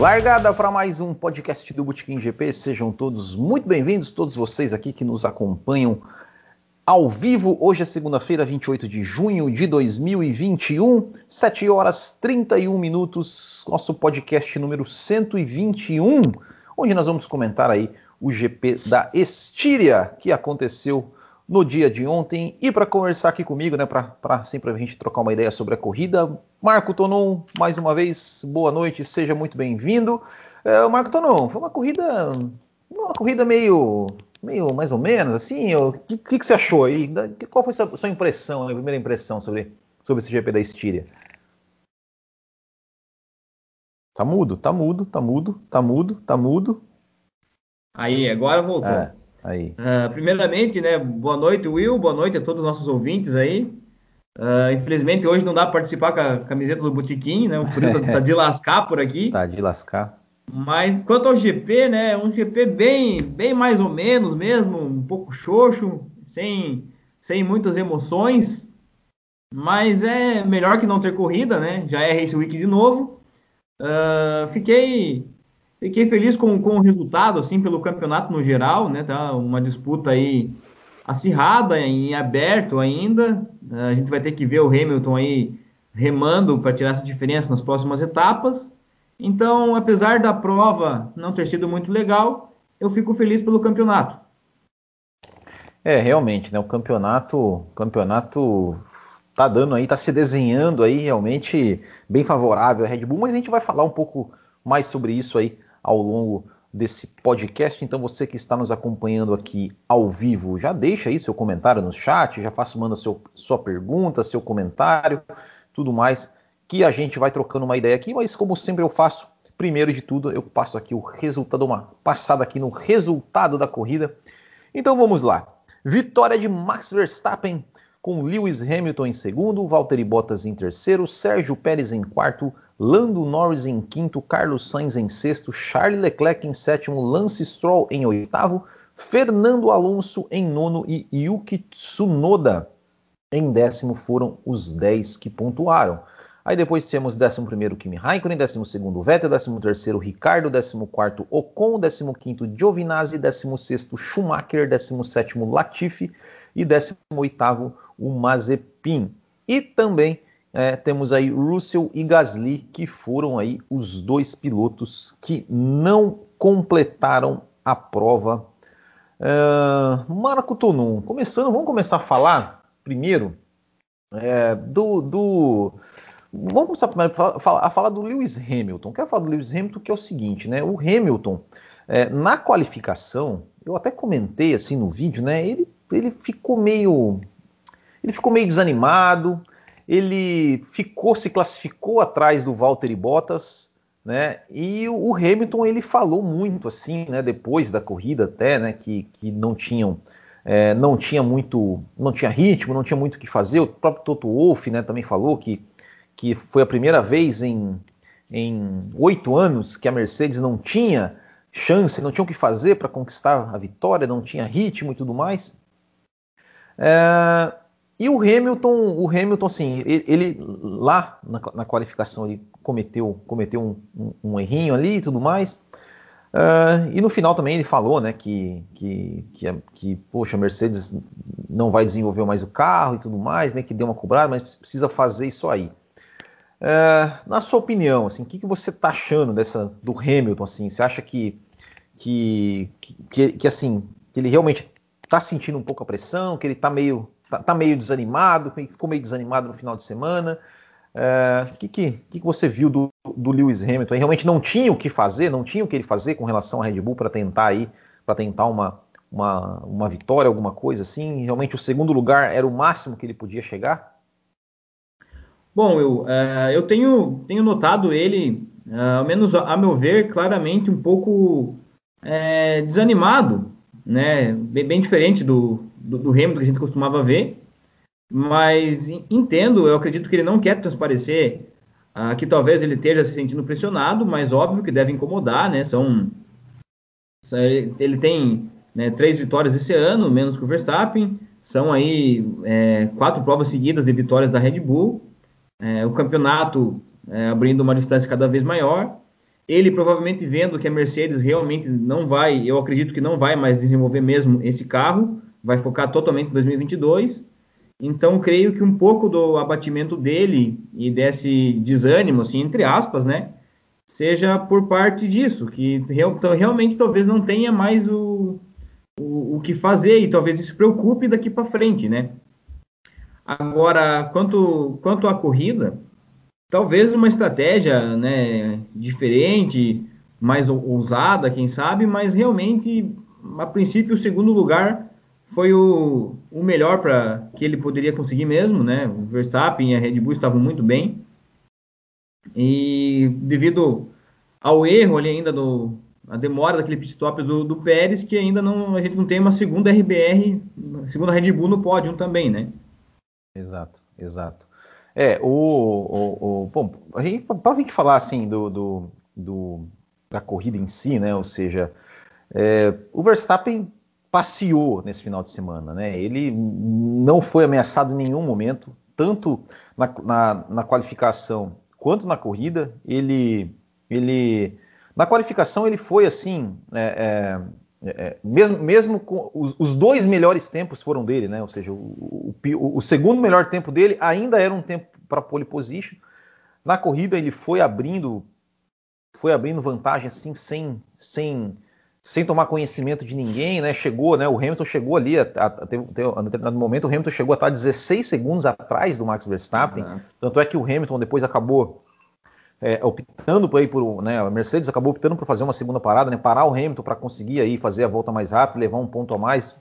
Largada para mais um podcast do Botequim GP. Sejam todos muito bem-vindos, todos vocês aqui que nos acompanham ao vivo. Hoje é segunda-feira, 28 de junho de 2021, 7 horas 31 minutos, nosso podcast número 121, onde nós vamos comentar aí o GP da Estíria, que aconteceu no dia de ontem. E para conversar aqui comigo, né, para sempre a gente trocar uma ideia sobre a corrida, Marco Tonon, mais uma vez, boa noite, seja muito bem-vindo. É, Marco Tonon, foi uma corrida, uma corrida meio, meio mais ou menos, assim, o que, que, que, você achou aí? Qual foi a sua, impressão, a primeira impressão sobre, sobre esse GP da Estíria? Tá mudo, tá mudo, tá mudo, tá mudo, tá mudo. Aí, agora voltou. É. Aí. Uh, primeiramente, né, boa noite, Will, boa noite a todos os nossos ouvintes aí. Uh, infelizmente, hoje não dá para participar com a camiseta do Botequim, né? O frio tá de lascar por aqui. Tá de lascar. Mas quanto ao GP, né? Um GP bem, bem mais ou menos mesmo, um pouco xoxo, sem, sem muitas emoções. Mas é melhor que não ter corrida, né? Já é Race Week de novo. Uh, fiquei Fiquei feliz com, com o resultado, assim, pelo campeonato no geral, né? Tá uma disputa aí acirrada, em aberto ainda. A gente vai ter que ver o Hamilton aí remando para tirar essa diferença nas próximas etapas. Então, apesar da prova não ter sido muito legal, eu fico feliz pelo campeonato. É, realmente, né? O campeonato, campeonato tá dando aí, tá se desenhando aí realmente bem favorável à Red Bull, mas a gente vai falar um pouco mais sobre isso aí ao longo desse podcast. Então você que está nos acompanhando aqui ao vivo, já deixa aí seu comentário no chat, já faça, manda seu, sua pergunta, seu comentário, tudo mais, que a gente vai trocando uma ideia aqui, mas como sempre eu faço, primeiro de tudo, eu passo aqui o resultado, uma passada aqui no resultado da corrida. Então vamos lá. Vitória de Max Verstappen com Lewis Hamilton em segundo, Valtteri Bottas em terceiro, Sérgio Pérez em quarto, Lando Norris em quinto, Carlos Sainz em sexto, Charles Leclerc em sétimo, Lance Stroll em oitavo, Fernando Alonso em nono e Yuki Tsunoda em décimo foram os 10 que pontuaram. Aí depois temos 11º Kimi Raikkonen, 12º Vettel, 13º Ricardo, 14º Ocon, 15º Giovinazzi, 16º Schumacher, 17º Latifi e 18º o Mazepin. E também é, temos aí Russell e Gasly, que foram aí os dois pilotos que não completaram a prova. Uh, Marco Tonon, começando, vamos começar a falar primeiro é, do, do, Vamos começar primeiro a falar, a falar do Lewis Hamilton. Quero falar do Lewis Hamilton que é o seguinte, né? O Hamilton, é, na qualificação, eu até comentei assim no vídeo, né? Ele, ele ficou meio. Ele ficou meio desanimado, ele ficou, se classificou atrás do Valtteri Bottas, né? E o, Hamilton ele falou muito assim, né? Depois da corrida até, né? Que, que não tinham, é, não tinha muito, não tinha ritmo, não tinha muito o que fazer. O próprio Toto Wolff, né? Também falou que, que foi a primeira vez em em oito anos que a Mercedes não tinha chance, não tinha o que fazer para conquistar a vitória, não tinha ritmo e tudo mais. É, e o Hamilton, o Hamilton, assim, ele, ele lá na, na, qualificação ele cometeu, cometeu um, um, um, errinho ali e tudo mais. Uh, e no final também ele falou, né, que, que, que, que, poxa, a Mercedes não vai desenvolver mais o carro e tudo mais, meio que deu uma cobrada, mas precisa fazer isso aí. Uh, na sua opinião, assim, o que, que você está achando dessa do Hamilton? Assim, você acha que, que, que, que assim, que ele realmente está sentindo um pouco a pressão, que ele está meio tá, tá meio desanimado, ficou meio desanimado no final de semana. O é, que, que, que, você viu do, do Lewis Hamilton? Ele realmente não tinha o que fazer, não tinha o que ele fazer com relação à Red Bull para tentar aí, para tentar uma, uma, uma vitória, alguma coisa assim? Realmente o segundo lugar era o máximo que ele podia chegar? Bom, eu, uh, eu tenho, tenho notado ele, uh, ao menos a, a, meu ver, claramente um pouco uh, desanimado, né? Bem, bem diferente do, do, do Hamilton que a gente costumava ver, mas entendo, eu acredito que ele não quer transparecer uh, que talvez ele esteja se sentindo pressionado, mas óbvio que deve incomodar, né? São ele tem né, três vitórias esse ano, menos que o Verstappen, são aí é, quatro provas seguidas de vitórias da Red Bull, é, o campeonato é, abrindo uma distância cada vez maior. Ele provavelmente vendo que a Mercedes realmente não vai, eu acredito que não vai mais desenvolver mesmo esse carro, vai focar totalmente em 2022. Então, creio que um pouco do abatimento dele e desse desânimo, assim, entre aspas, né, seja por parte disso, que real, então, realmente talvez não tenha mais o, o, o que fazer e talvez isso preocupe daqui para frente, né. Agora, quanto, quanto à corrida, talvez uma estratégia né, diferente, mais ousada, quem sabe, mas realmente, a princípio, o segundo lugar foi o, o melhor para que ele poderia conseguir mesmo, né? O Verstappen e a Red Bull estavam muito bem. E devido ao erro ali ainda do a demora daquele pit stop do, do Pérez, que ainda não a gente não tem uma segunda RBR, segunda Red Bull no pódio também, né? Exato, exato. É, o, o, o bom, a gente, para a gente falar assim do, do, do, da corrida em si, né? Ou seja, é, o Verstappen passeou nesse final de semana, né? Ele não foi ameaçado em nenhum momento, tanto na, na, na qualificação quanto na corrida. Ele, ele, na qualificação ele foi assim, é, é, é, mesmo, mesmo com os, os, dois melhores tempos foram dele, né? Ou seja, o, o, o segundo melhor tempo dele ainda era um tempo para pole position. Na corrida ele foi abrindo, foi abrindo vantagem assim sem, sem sem tomar conhecimento de ninguém, né? Chegou, né? O Hamilton chegou ali, a, a, a, a determinado momento, o Hamilton chegou a estar 16 segundos atrás do Max Verstappen. Uhum. Tanto é que o Hamilton depois acabou é, optando por, aí por, né? A Mercedes acabou optando por fazer uma segunda parada, né? Parar o Hamilton para conseguir aí fazer a volta mais rápida, levar um ponto a mais.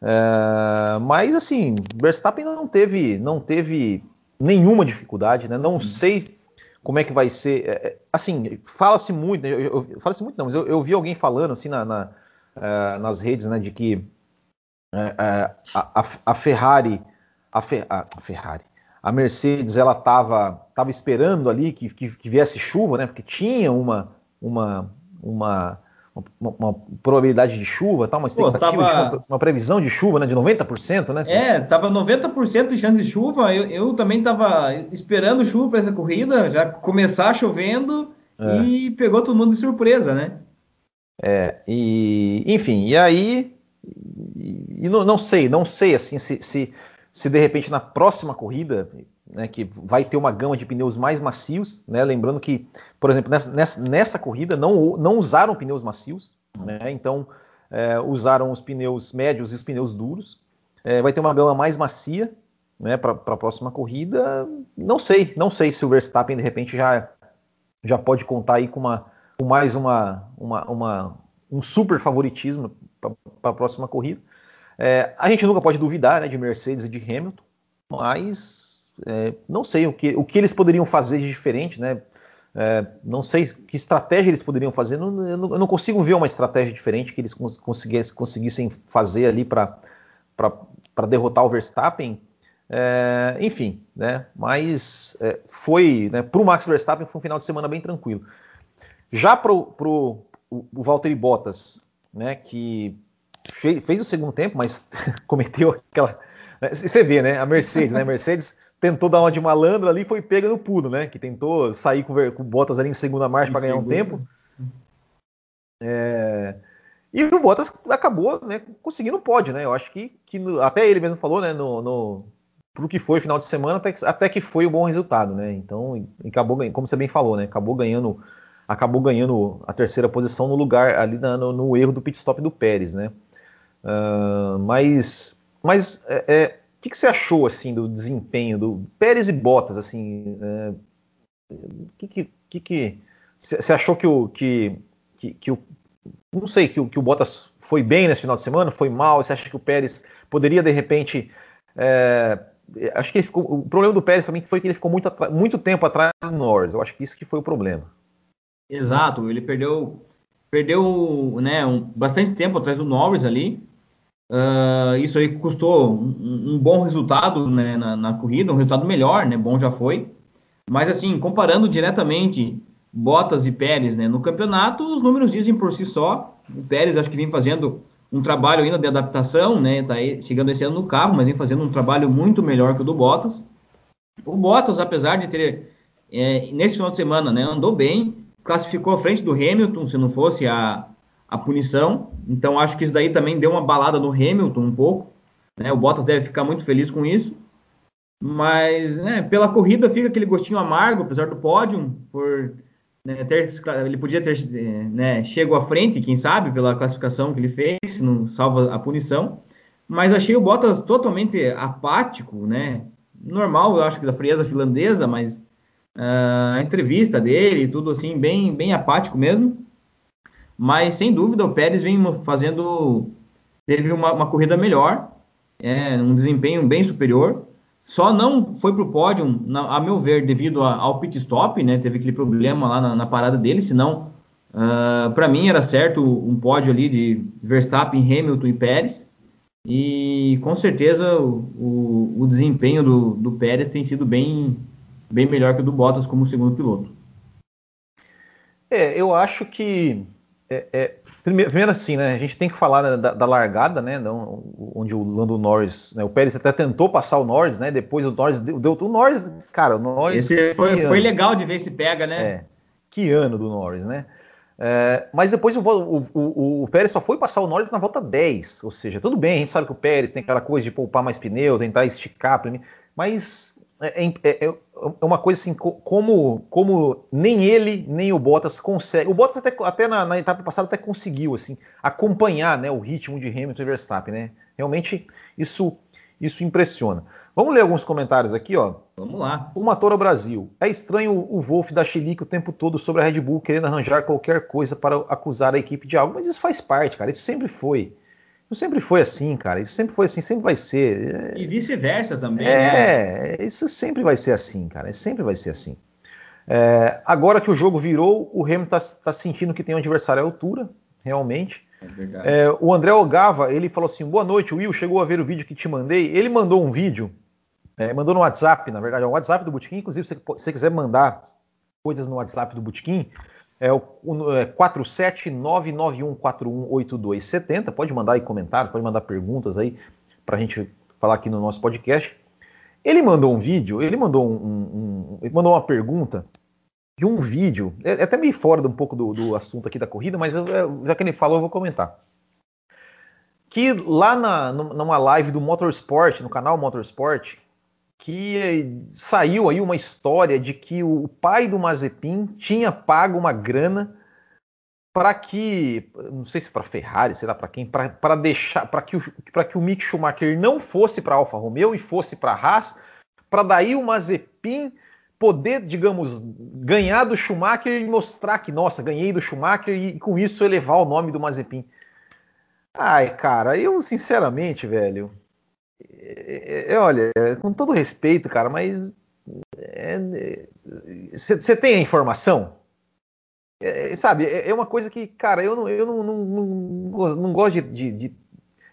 É, mas assim, Verstappen não teve, não teve nenhuma dificuldade, né? Não uhum. sei como é que vai ser. É, é assim, fala-se muito, né, eu, eu fala-se muito não, mas eu, eu, vi alguém falando assim na, na, uh, nas redes, né, de que uh, a, a, Ferrari, a, a, Ferrari, a Mercedes, ela estava tava esperando ali que, que, que, viesse chuva, né, porque tinha uma, uma, uma uma, uma, probabilidade de chuva, tá? uma expectativa Pô, tava... de chuva, uma previsão de chuva né, de 90%, né? É, tava 90% de chance de chuva. Eu, eu também tava esperando chuva para essa corrida, já começar chovendo é. e pegou todo mundo de surpresa, né? É, e enfim, e aí e, e não, não, sei, não sei assim se, se, se de repente na próxima corrida né, que vai ter uma gama de pneus mais macios, né, lembrando que, por exemplo, nessa, nessa, corrida não, não, usaram pneus macios, né, então é, usaram os pneus médios e os pneus duros. É, vai ter uma gama mais macia né, para a próxima corrida. Não sei, não sei se o Verstappen de repente já, já pode contar aí com, uma, com mais uma, uma, uma um super favoritismo para a próxima corrida. É, a gente nunca pode duvidar né, de Mercedes e de Hamilton, mas é, não sei o que, o que eles poderiam fazer de diferente, né? É, não sei que estratégia eles poderiam fazer. Não, eu, não, eu, não, consigo ver uma estratégia diferente que eles conseguissem, fazer ali para derrotar o Verstappen. É, enfim, né? Mas é, foi, né, para o Max Verstappen foi um final de semana bem tranquilo. Já para o Valtteri Bottas, né, que fez, o segundo tempo, mas cometeu aquela. Né, você vê, né? A Mercedes, né? A Mercedes tentou dar uma de malandro ali foi pega no pulo, né? Que tentou sair com, com Bottas ali em segunda marcha para ganhar um tempo. É... E o Bottas acabou né, conseguindo o pódio, né? Eu acho que, que no, até ele mesmo falou, né? No, no, pro que foi o final de semana, até que, até que foi um bom resultado, né? Então, acabou como você bem falou, né? Acabou ganhando, acabou ganhando a terceira posição no lugar ali na, no, no, erro do pit stop do Pérez, né? Uh, mas, mas é, é que, que você achou assim do desempenho do Pérez e Bottas? Assim, é, que, que, que você achou que o que, que, que o não sei que o, que o Bottas foi bem nesse final de semana, foi mal? Você acha que o Pérez poderia de repente é, acho que ficou, o problema do Pérez também foi que ele ficou muito, muito tempo atrás do Norris. Eu acho que isso que foi o problema. Exato, ele perdeu perdeu né, um, bastante tempo atrás do Norris ali. Uh, isso aí custou um, um bom resultado né, na, na, corrida, um resultado melhor, né? Bom já foi. Mas assim, comparando diretamente Bottas e Pérez né, no campeonato, os números dizem por si só. O Pérez acho que vem fazendo um trabalho ainda de adaptação, né? Tá chegando esse ano no carro, mas vem fazendo um trabalho muito melhor que o do Bottas. O Bottas, apesar de ter é, nesse final de semana, né, andou bem, classificou à frente do Hamilton, se não fosse a, a punição. Então acho que isso daí também deu uma balada no Hamilton um pouco. Né? O Bottas deve ficar muito feliz com isso. Mas né, pela corrida fica aquele gostinho amargo, apesar do pódio, por né, ter, ele podia ter né, chego à frente, quem sabe, pela classificação que ele fez, não salva a punição. Mas achei o Bottas totalmente apático, né? Normal, eu acho que da frieza finlandesa, mas uh, a entrevista dele, tudo assim, bem, bem apático mesmo. Mas sem dúvida o Pérez vem fazendo, teve uma, uma corrida melhor, é, um desempenho bem superior. Só não foi para o pódio, na, a meu ver, devido a, ao pit stop, né? Teve aquele problema lá na, na parada dele, senão, uh, para mim era certo um pódio ali de Verstappen, Hamilton e Pérez. E com certeza o, o, o desempenho do, do Pérez tem sido bem, bem melhor que o do Bottas como segundo piloto. É, eu acho que é, é, primeiro, primeiro, assim, né? A gente tem que falar da, da, largada, né? onde o Lando Norris, né, o Pérez até tentou passar o Norris, né? Depois o Norris deu, deu o Norris, cara, o Norris. Esse foi, foi legal de ver se pega, né? É, que ano do Norris, né? É, mas depois o, o, o, o, Pérez só foi passar o Norris na volta 10. Ou seja, tudo bem, a gente sabe que o Pérez tem aquela coisa de poupar mais pneu, tentar esticar, mas é, é, é, é, uma coisa assim, como, como nem ele nem o Bottas consegue. O Bottas até, até na, na, etapa passada até conseguiu assim acompanhar né, o ritmo de Hamilton e Verstappen. Né? Realmente isso, isso impressiona. Vamos ler alguns comentários aqui, ó. Vamos lá. O Matora Brasil. É estranho o Wolf da Chilique o tempo todo sobre a Red Bull querendo arranjar qualquer coisa para acusar a equipe de algo, mas isso faz parte, cara. Isso sempre foi. Sempre foi assim, cara. Isso sempre foi assim, sempre vai ser. E vice-versa também. É, né? isso sempre vai ser assim, cara. Sempre vai ser assim. É, agora que o jogo virou, o Hamilton está tá sentindo que tem um adversário à altura, realmente. É é, o André Ogava, ele falou assim: boa noite, Will. Chegou a ver o vídeo que te mandei. Ele mandou um vídeo é, mandou no WhatsApp, na verdade, é o WhatsApp do Botequim. Inclusive, se você quiser mandar coisas no WhatsApp do Botequim, é o, o é 47991418270. Pode mandar aí comentários, pode mandar perguntas aí para a gente falar aqui no nosso podcast. Ele mandou um vídeo, ele mandou, um, um, mandou uma pergunta de um vídeo, é, é até meio fora um pouco do, do, assunto aqui da corrida, mas já que ele falou, eu vou comentar. Que lá na, numa live do Motorsport, no canal Motorsport, que saiu aí uma história de que o pai do Mazepin tinha pago uma grana para que, não sei se para Ferrari, sei lá para quem, para deixar, para que, o, que o Mick Schumacher não fosse para Alfa Romeo e fosse para Haas, para daí o Mazepin poder, digamos, ganhar do Schumacher e mostrar que, nossa, ganhei do Schumacher e com isso elevar o nome do Mazepin. Ai, cara, eu sinceramente, velho, é, é, olha, com todo respeito, cara, mas você é, tem a informação? É, sabe, é, é uma coisa que, cara, eu não, eu não, não, não, não gosto de, de,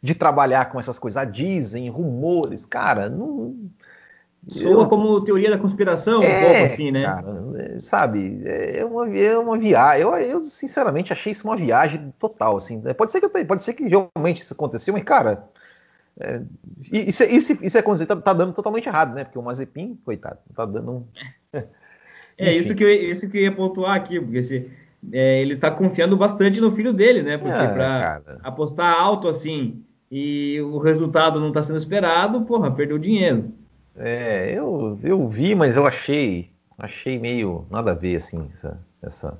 de, trabalhar com essas coisas. Ah, dizem, rumores, cara, não. Soa eu, como teoria da conspiração, é, um pouco assim, né? Cara, sabe, é uma, é uma viagem. Eu, eu, sinceramente, achei isso uma viagem total, assim. Pode ser que, eu, pode ser que realmente isso aconteceu, mas, cara, é, isso, isso, isso é quando tá, tá, dando totalmente errado, né? Porque o Mazepin, coitado, tá dando um... É, isso que, eu, isso que eu ia pontuar aqui, porque se, é, ele tá confiando bastante no filho dele, né? Porque é, para apostar alto assim e o resultado não tá sendo esperado, porra, perdeu dinheiro. É, eu, eu vi, mas eu achei achei meio nada a ver assim essa, essa...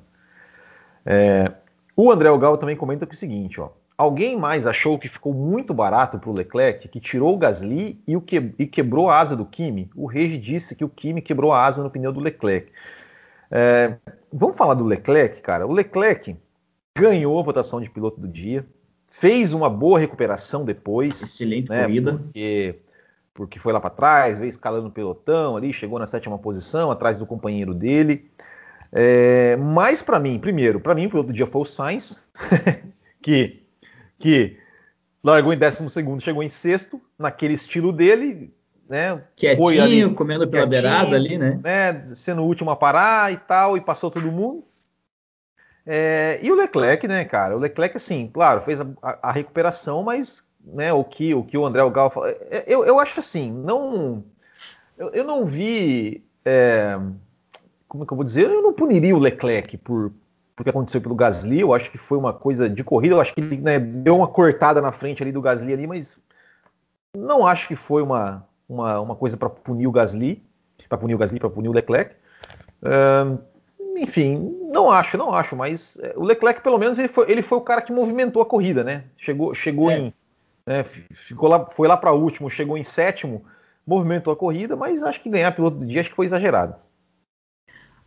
É, o André Ogal também comenta que é o seguinte, ó, Alguém mais achou que ficou muito barato para o Leclerc, que tirou o Gasly e, o que, e quebrou a asa do Kimi? O Regi disse que o Kimi quebrou a asa no pneu do Leclerc. É, vamos falar do Leclerc, cara. O Leclerc ganhou a votação de piloto do dia, fez uma boa recuperação depois. Excelente né, corrida. Porque, porque foi lá para trás, veio escalando o pelotão ali, chegou na sétima posição, atrás do companheiro dele. É, mas para mim, primeiro, para mim o piloto do dia foi o Sainz, que que largou em 12 chegou em sexto, naquele estilo dele, né? Quietinho, ali, comendo pela beirada ali, né? né? Sendo o último a parar e tal, e passou todo mundo. É, e o Leclerc, né, cara? O Leclerc, assim, claro, fez a, a, recuperação, mas né, o que o que o André Gal falou, é, eu, eu acho assim, não, eu, eu não vi, é, como é que eu vou dizer? Eu não puniria o Leclerc por o que aconteceu pelo Gasly. Eu acho que foi uma coisa de corrida. Eu acho que ele né, deu uma cortada na frente ali do Gasly ali, mas não acho que foi uma, uma, uma coisa para punir o Gasly, para punir o Gasly, para punir o Leclerc. Uh, enfim, não acho, não acho, mas é, o Leclerc pelo menos ele foi, ele foi o cara que movimentou a corrida, né? Chegou, chegou é. em, né, ficou lá, foi lá para último, chegou em sétimo, movimentou a corrida, mas acho que ganhar piloto do dia acho que foi exagerado.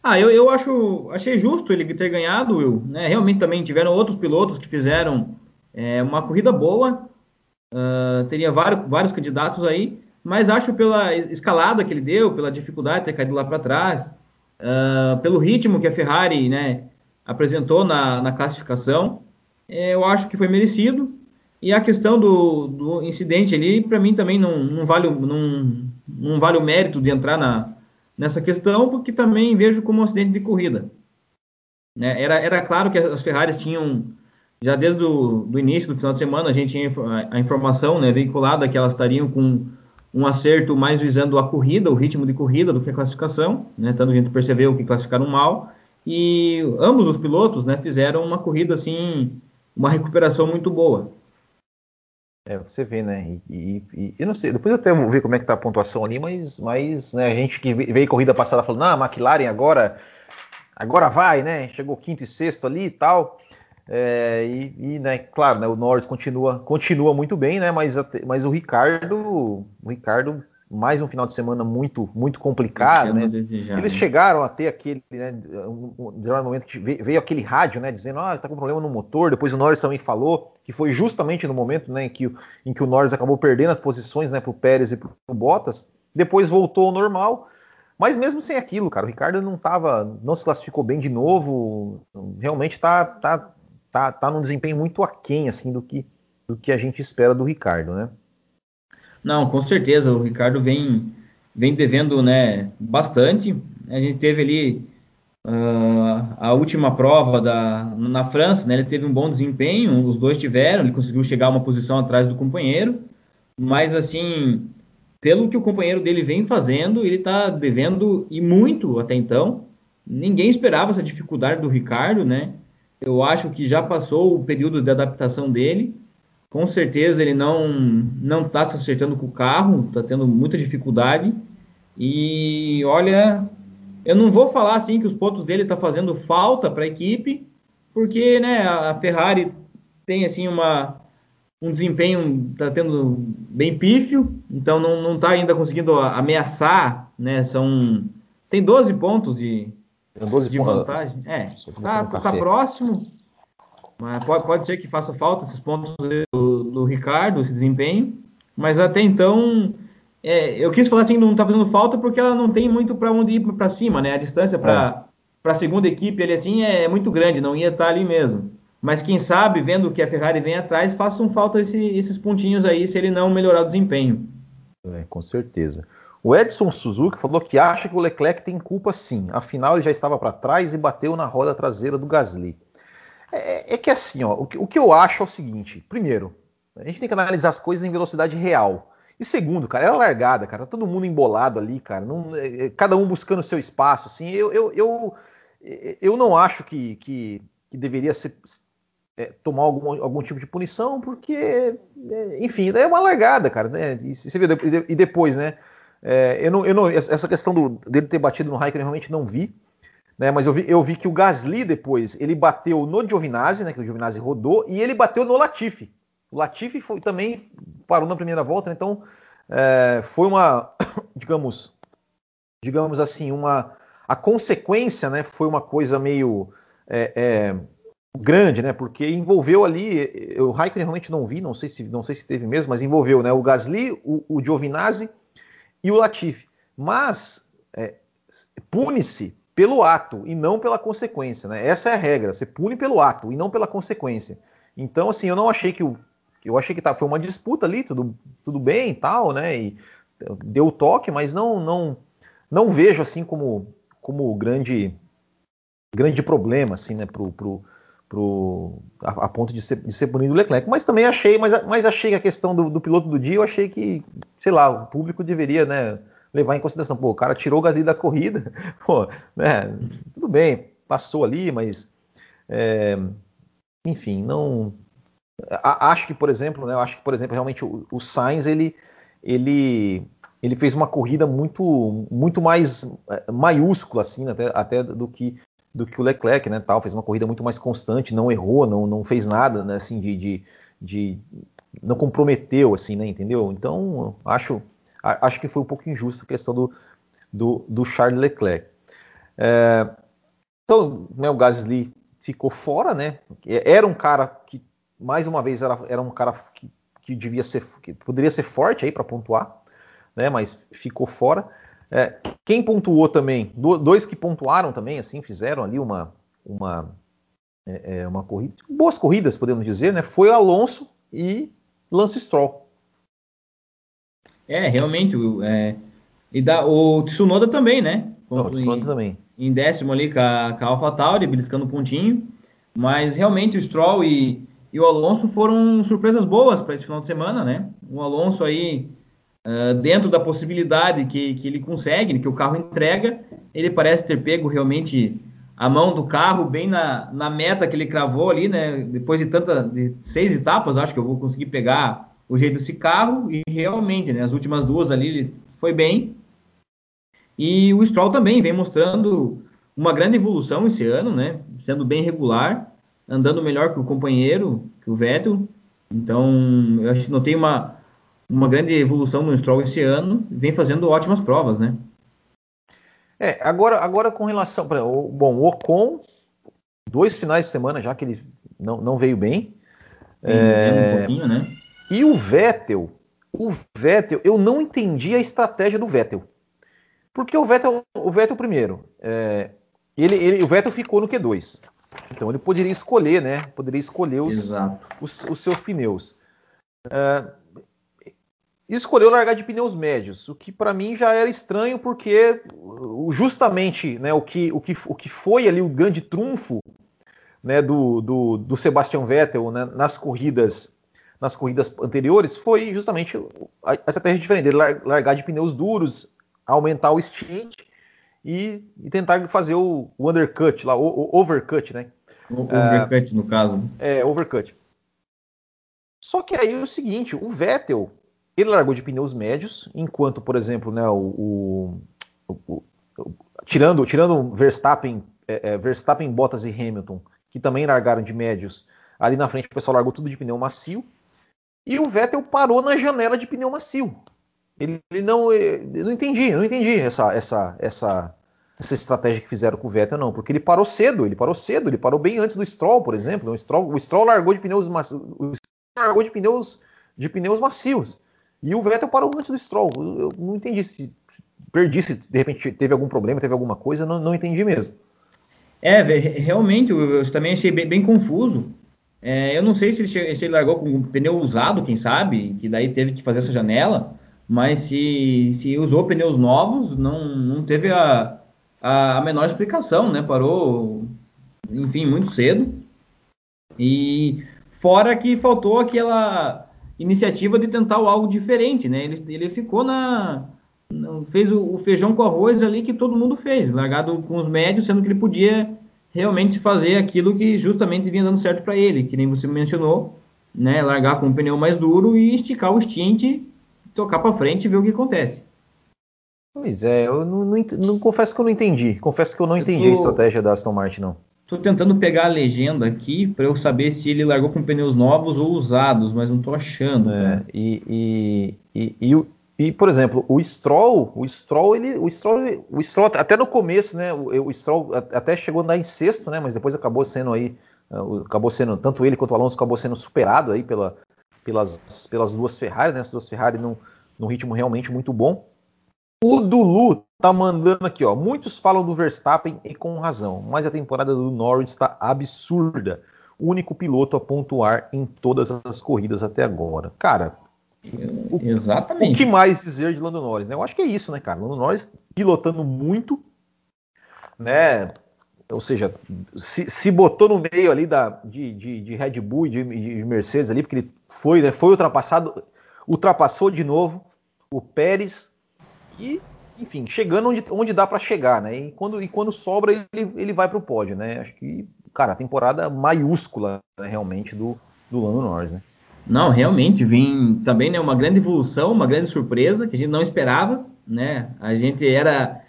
Ah, eu, eu acho, achei justo ele ter ganhado, Will. Né? Realmente também tiveram outros pilotos que fizeram é, uma corrida boa. Uh, teria vários, vários candidatos aí, mas acho pela escalada que ele deu, pela dificuldade de ter caído lá para trás, uh, pelo ritmo que a Ferrari né, apresentou na, na classificação, é, eu acho que foi merecido. E a questão do, do incidente ali, para mim também não, não, vale, não, não vale o mérito de entrar na, nessa questão, porque também vejo como um acidente de corrida. Né? Era, era claro que as Ferraris tinham, já desde o do início do final de semana, a gente tinha a, informação né, veiculada que elas estariam com um acerto mais visando a corrida, o ritmo de corrida, do que a classificação, né? Tanto a gente percebeu que classificaram mal. E ambos os pilotos né, fizeram uma corrida assim, uma recuperação muito boa. É, você vê, né? E, e, eu não sei, depois eu até vou ver como é que tá a pontuação ali, mas, mas né, a gente que veio corrida passada falando, ah, McLaren agora, agora vai, né? Chegou quinto e sexto ali e tal. É, e, e né, claro, né, o Norris continua, continua muito bem, né? Mas, mas o Ricardo, o Ricardo mais um final de semana muito muito complicado, né? Desejar, Eles né? chegaram a ter aquele, né, um, um, momento que veio aquele rádio, né, dizendo, ah, tá com problema no motor. Depois o Norris também falou que foi justamente no momento, né, em que, em que o Norris acabou perdendo as posições, né, pro Pérez e pro Bottas. Depois voltou ao normal. Mas mesmo sem aquilo, cara, o Ricardo não tava, não se classificou bem de novo. Realmente tá tá tá, tá num desempenho muito aquém assim do que do que a gente espera do Ricardo, né? Não, com certeza, o Ricardo vem, vem devendo né, bastante. A gente teve ali uh, a última prova da, na França, né, ele teve um bom desempenho, os dois tiveram, ele conseguiu chegar a uma posição atrás do companheiro, mas assim, pelo que o companheiro dele vem fazendo, ele está devendo e muito até então. Ninguém esperava essa dificuldade do Ricardo, né? Eu acho que já passou o período de adaptação dele com certeza ele não não está se acertando com o carro, está tendo muita dificuldade. E olha, eu não vou falar assim que os pontos dele está fazendo falta para a equipe, porque né, a Ferrari tem assim uma um desempenho está tendo bem pífio, então não está ainda conseguindo ameaçar, né? São tem 12 pontos de, 12 de pontos. vantagem. É, está tá próximo, mas pode, pode ser que faça falta esses pontos do, do Ricardo, esse desempenho. Mas até então, é, eu quis falar assim, não está fazendo falta porque ela não tem muito para onde ir para cima, né? A distância para é. a segunda equipe ele assim é muito grande, não ia estar tá ali mesmo. Mas quem sabe, vendo que a Ferrari vem atrás, façam falta esse, esses pontinhos aí se ele não melhorar o desempenho. É, com certeza. O Edson Suzuki falou que acha que o Leclerc tem culpa sim. Afinal, ele já estava para trás e bateu na roda traseira do Gasly. É, é que assim, ó, o, que, o que eu acho é o seguinte: primeiro, a gente tem que analisar as coisas em velocidade real. E segundo, cara, era largada, cara. Tá todo mundo embolado ali, cara. Não, é, é, cada um buscando o seu espaço. Assim, eu, eu, eu, eu não acho que, que, que deveria ser, é, tomar algum, algum tipo de punição, porque, é, enfim, é uma largada, cara. Né? E, você vê, e depois, né? É, eu não, eu não, essa questão do, dele ter batido no Raikkonen eu realmente não vi. Né, mas eu vi, eu vi, que o Gasly depois ele bateu no Giovinazzi, né, que o Giovinazzi rodou, e ele bateu no Latifi. O Latifi foi, também parou na primeira volta, né, então é, foi uma, digamos, digamos assim, uma a consequência, né, foi uma coisa meio é, é, grande, né, porque envolveu ali, o Raikkonen realmente não vi, não sei se não sei se teve mesmo, mas envolveu, né, o Gasly, o, o Giovinazzi e o Latifi. Mas é, pune-se pelo ato e não pela consequência, né? Essa é a regra, você pune pelo ato e não pela consequência. Então, assim, eu não achei que o. Eu achei que tá, foi uma disputa ali, tudo, tudo bem e tal, né? E deu toque, mas não não não vejo assim como como grande grande problema assim, né, pro, pro, pro a, a ponto de ser, de ser punido o Leclerc. Mas também achei, mas, mas achei que a questão do, do piloto do dia, eu achei que, sei lá, o público deveria, né, levar em consideração. Pô, o cara tirou o Gasly da corrida, pô, né? Tudo bem, passou ali, mas é, enfim, não. Acho que, por exemplo, né, acho que, por exemplo, realmente o, o Sainz ele, ele, ele fez uma corrida muito, muito mais é, maiúscula, assim, até, até do que do que o Leclerc, né, tal, fez uma corrida muito mais constante, não errou, não, não fez nada, né, assim, de, de, de não comprometeu, assim, né, entendeu? Então, acho, acho que foi um pouco injusto a questão do, do, do Charles Leclerc. É, então, né, o Gasly ficou fora, né? Era um cara que, mais uma vez, era, era um cara que, que devia ser, que poderia ser forte aí para pontuar, né? Mas ficou fora. É, quem pontuou também, dois que pontuaram também, assim, fizeram ali uma, uma, é, é, uma corrida, boas corridas, podemos dizer, né? Foi Alonso e Lance Stroll. É, realmente, é, e da, o Tsunoda também, né? Não, o Tsunoda também em décimo ali com a, com a AlphaTauri, beliscando um pontinho. Mas realmente o Stroll e, e o Alonso foram surpresas boas para esse final de semana, né? O Alonso aí, uh, dentro da possibilidade que, que ele consegue, que o carro entrega, ele parece ter pego realmente a mão do carro bem na, na meta que ele cravou ali, né? Depois de tanta de seis etapas, acho que eu vou conseguir pegar o jeito desse carro e realmente, né? As últimas duas ali ele foi bem. E o Stroll também vem mostrando uma grande evolução esse ano, né? Sendo bem regular, andando melhor que o companheiro, que o Vettel. Então, eu acho que notei uma, uma grande evolução no Stroll esse ano, vem fazendo ótimas provas, né? É, agora, agora com relação. Bom, o Ocon, dois finais de semana já que ele não, não veio bem. É, um pouquinho, né? E o Vettel, o Vettel, eu não entendi a estratégia do Vettel. Porque o Vettel, o Vettel primeiro, é, ele, ele, o Vettel ficou no Q2. Então ele poderia escolher, né? Poderia escolher os, os, os seus pneus. É, escolheu largar de pneus médios, o que para mim já era estranho, porque justamente né, o, que, o, que, o que foi ali o grande trunfo né, do, do, do Sebastian Vettel né, nas corridas nas corridas anteriores foi justamente a, estratégia diferente dele largar de pneus duros aumentar o stint e, e tentar fazer o, o, undercut lá, o, o overcut, né? O overcut é, no caso. É, overcut. Só que aí é o seguinte, o Vettel, ele largou de pneus médios, enquanto, por exemplo, né, o, o tirando, tirando Verstappen, é, é, Verstappen, Bottas e Hamilton, que também largaram de médios, ali na frente o pessoal largou tudo de pneu macio, e o Vettel parou na janela de pneu macio. Ele, ele não, eu não entendi, eu não entendi essa, essa, essa, essa estratégia que fizeram com o Vettel, não, porque ele parou cedo, ele parou cedo, ele parou bem antes do Stroll, por exemplo. O Stroll, o Stroll largou de pneus largou de pneus de pneus macios. E o Vettel parou antes do Stroll. Eu não entendi se perdi se de repente teve algum problema, teve alguma coisa, não, não entendi mesmo. É, realmente, eu também achei bem, bem confuso. É, eu não sei se ele, se ele largou com um pneu usado, quem sabe, que daí teve que fazer essa janela mas se, se usou pneus novos, não, não teve a, a, a menor explicação, né? Parou, enfim, muito cedo. E fora que faltou aquela iniciativa de tentar algo diferente, né? Ele, ele ficou na. fez o, o, feijão com arroz ali que todo mundo fez, largado com os médios, sendo que ele podia realmente fazer aquilo que justamente vinha dando certo para ele, que nem você mencionou, né? Largar com um pneu mais duro e esticar o stint tocar para frente e ver o que acontece. Pois é, eu não, não, não, confesso que eu não entendi. Confesso que eu não eu entendi tô, a estratégia da Aston Martin, não. Tô tentando pegar a legenda aqui para eu saber se ele largou com pneus novos ou usados, mas não tô achando. É, e, e, e, e, por exemplo, o Stroll, o Stroll, ele, o Stroll, o Stroll até no começo, né, o, o Stroll até chegou a andar em sexto, né, mas depois acabou sendo aí, acabou sendo tanto ele quanto o Alonso acabou sendo superado aí pela, pelas, pelas duas Ferrari, né? As duas Ferrari num, num ritmo realmente muito bom. O Dulu tá mandando aqui, ó. Muitos falam do Verstappen e com razão, mas a temporada do Norris está absurda. O único piloto a pontuar em todas as corridas até agora. Cara, o, Exatamente. O que mais dizer de Lando Norris? Né? Eu acho que é isso, né, cara? Lando Norris pilotando muito, né? ou seja, se, se, botou no meio ali da, de, de, de Red Bull e de, de, Mercedes ali, porque ele foi, né, foi ultrapassado, ultrapassou de novo o Pérez e enfim, chegando onde, onde dá para chegar, né? E quando, e quando sobra, ele, ele vai para o pódio, né? Acho que, cara, a temporada maiúscula né, realmente do, do Lando Norris, né? Não, realmente, vem também né, uma grande evolução, uma grande surpresa que a gente não esperava, né? A gente era,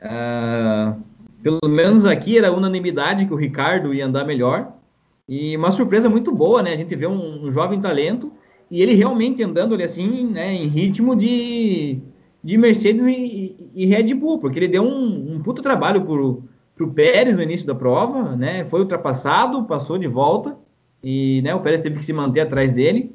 uh, pelo menos aqui, era unanimidade que o Ricardo ia andar melhor. E uma surpresa muito boa, né? A gente vê um, um jovem talento e ele realmente andando ali assim, né, em ritmo de, de Mercedes e, e Red Bull, porque ele deu um, um puta trabalho pro, pro Pérez no início da prova, né? Foi ultrapassado, passou de volta e né, o Pérez teve que se manter atrás dele.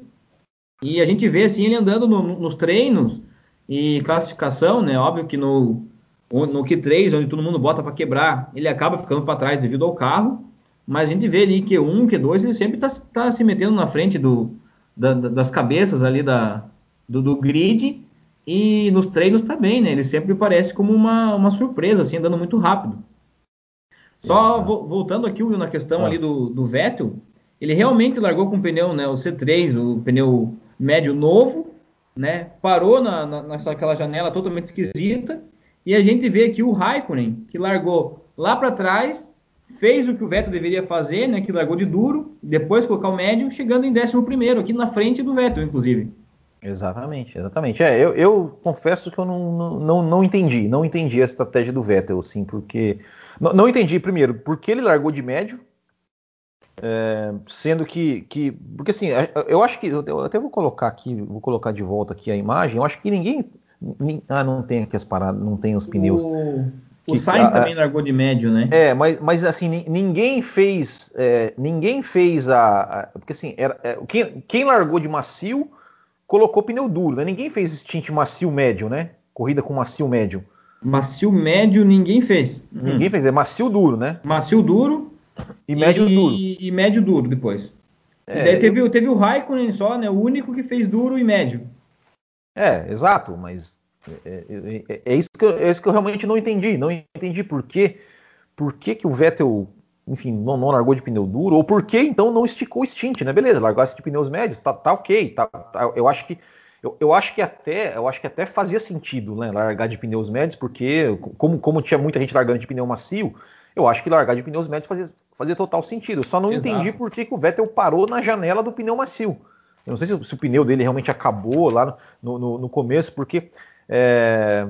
E a gente vê assim ele andando no, nos treinos e classificação, né? Óbvio que no, no Q3, onde todo mundo bota para quebrar, ele acaba ficando para trás devido ao carro. Mas a gente vê ali Q1, Q2, ele sempre está tá se metendo na frente do, da, das cabeças ali da, do, do, grid. E nos treinos também, né? Ele sempre parece como uma, uma surpresa, assim, andando muito rápido. Só vo, voltando aqui na questão ah. ali do, do Vettel, ele realmente largou com o pneu, né, o C3, o pneu médio novo, né, parou na, na, naquela janela totalmente esquisita, e a gente vê aqui o Raikkonen, que largou lá para trás, fez o que o Vettel deveria fazer, né, que largou de duro, depois colocar o médio, chegando em 11 aqui na frente do Vettel, inclusive. Exatamente, exatamente. É, eu, eu confesso que eu não, não, não entendi, não entendi a estratégia do Vettel, assim, porque... Não, não entendi, primeiro, porque ele largou de médio, é, sendo que, que, porque assim, eu acho que eu até vou colocar aqui, vou colocar de volta aqui a imagem. Eu acho que ninguém, ah, não tem aqui as paradas, não tem os pneus. O, que, o Sainz a, também largou de médio, né? É, mas, mas assim ninguém fez, é, ninguém fez a, a porque assim, era, é, quem, quem largou de macio colocou pneu duro, né? Ninguém fez stint macio médio, né? Corrida com macio médio. Macio médio ninguém fez. Ninguém hum. fez, é macio duro, né? Macio duro e médio e, duro. E médio duro depois. É, daí teve, eu... teve o Raikkonen só, né? O único que fez duro e médio. É, exato, mas é, é, é, é isso, que eu, é isso que eu realmente não entendi. Não entendi por quê. Por que, que o Vettel, enfim, não, não, largou de pneu duro, ou por que então não esticou o stint, né? Beleza, largasse de pneus médios, tá, tá ok. Tá, tá, eu acho que. Eu, eu, acho que até, eu acho que até fazia sentido, né, largar de pneus médios, porque como, como tinha muita gente largando de pneu macio, eu acho que largar de pneus médios fazia, fazia total sentido. Só não Exato. entendi por que, que, o Vettel parou na janela do pneu macio. Eu não sei se, se o pneu dele realmente acabou lá no, no, no começo, porque é,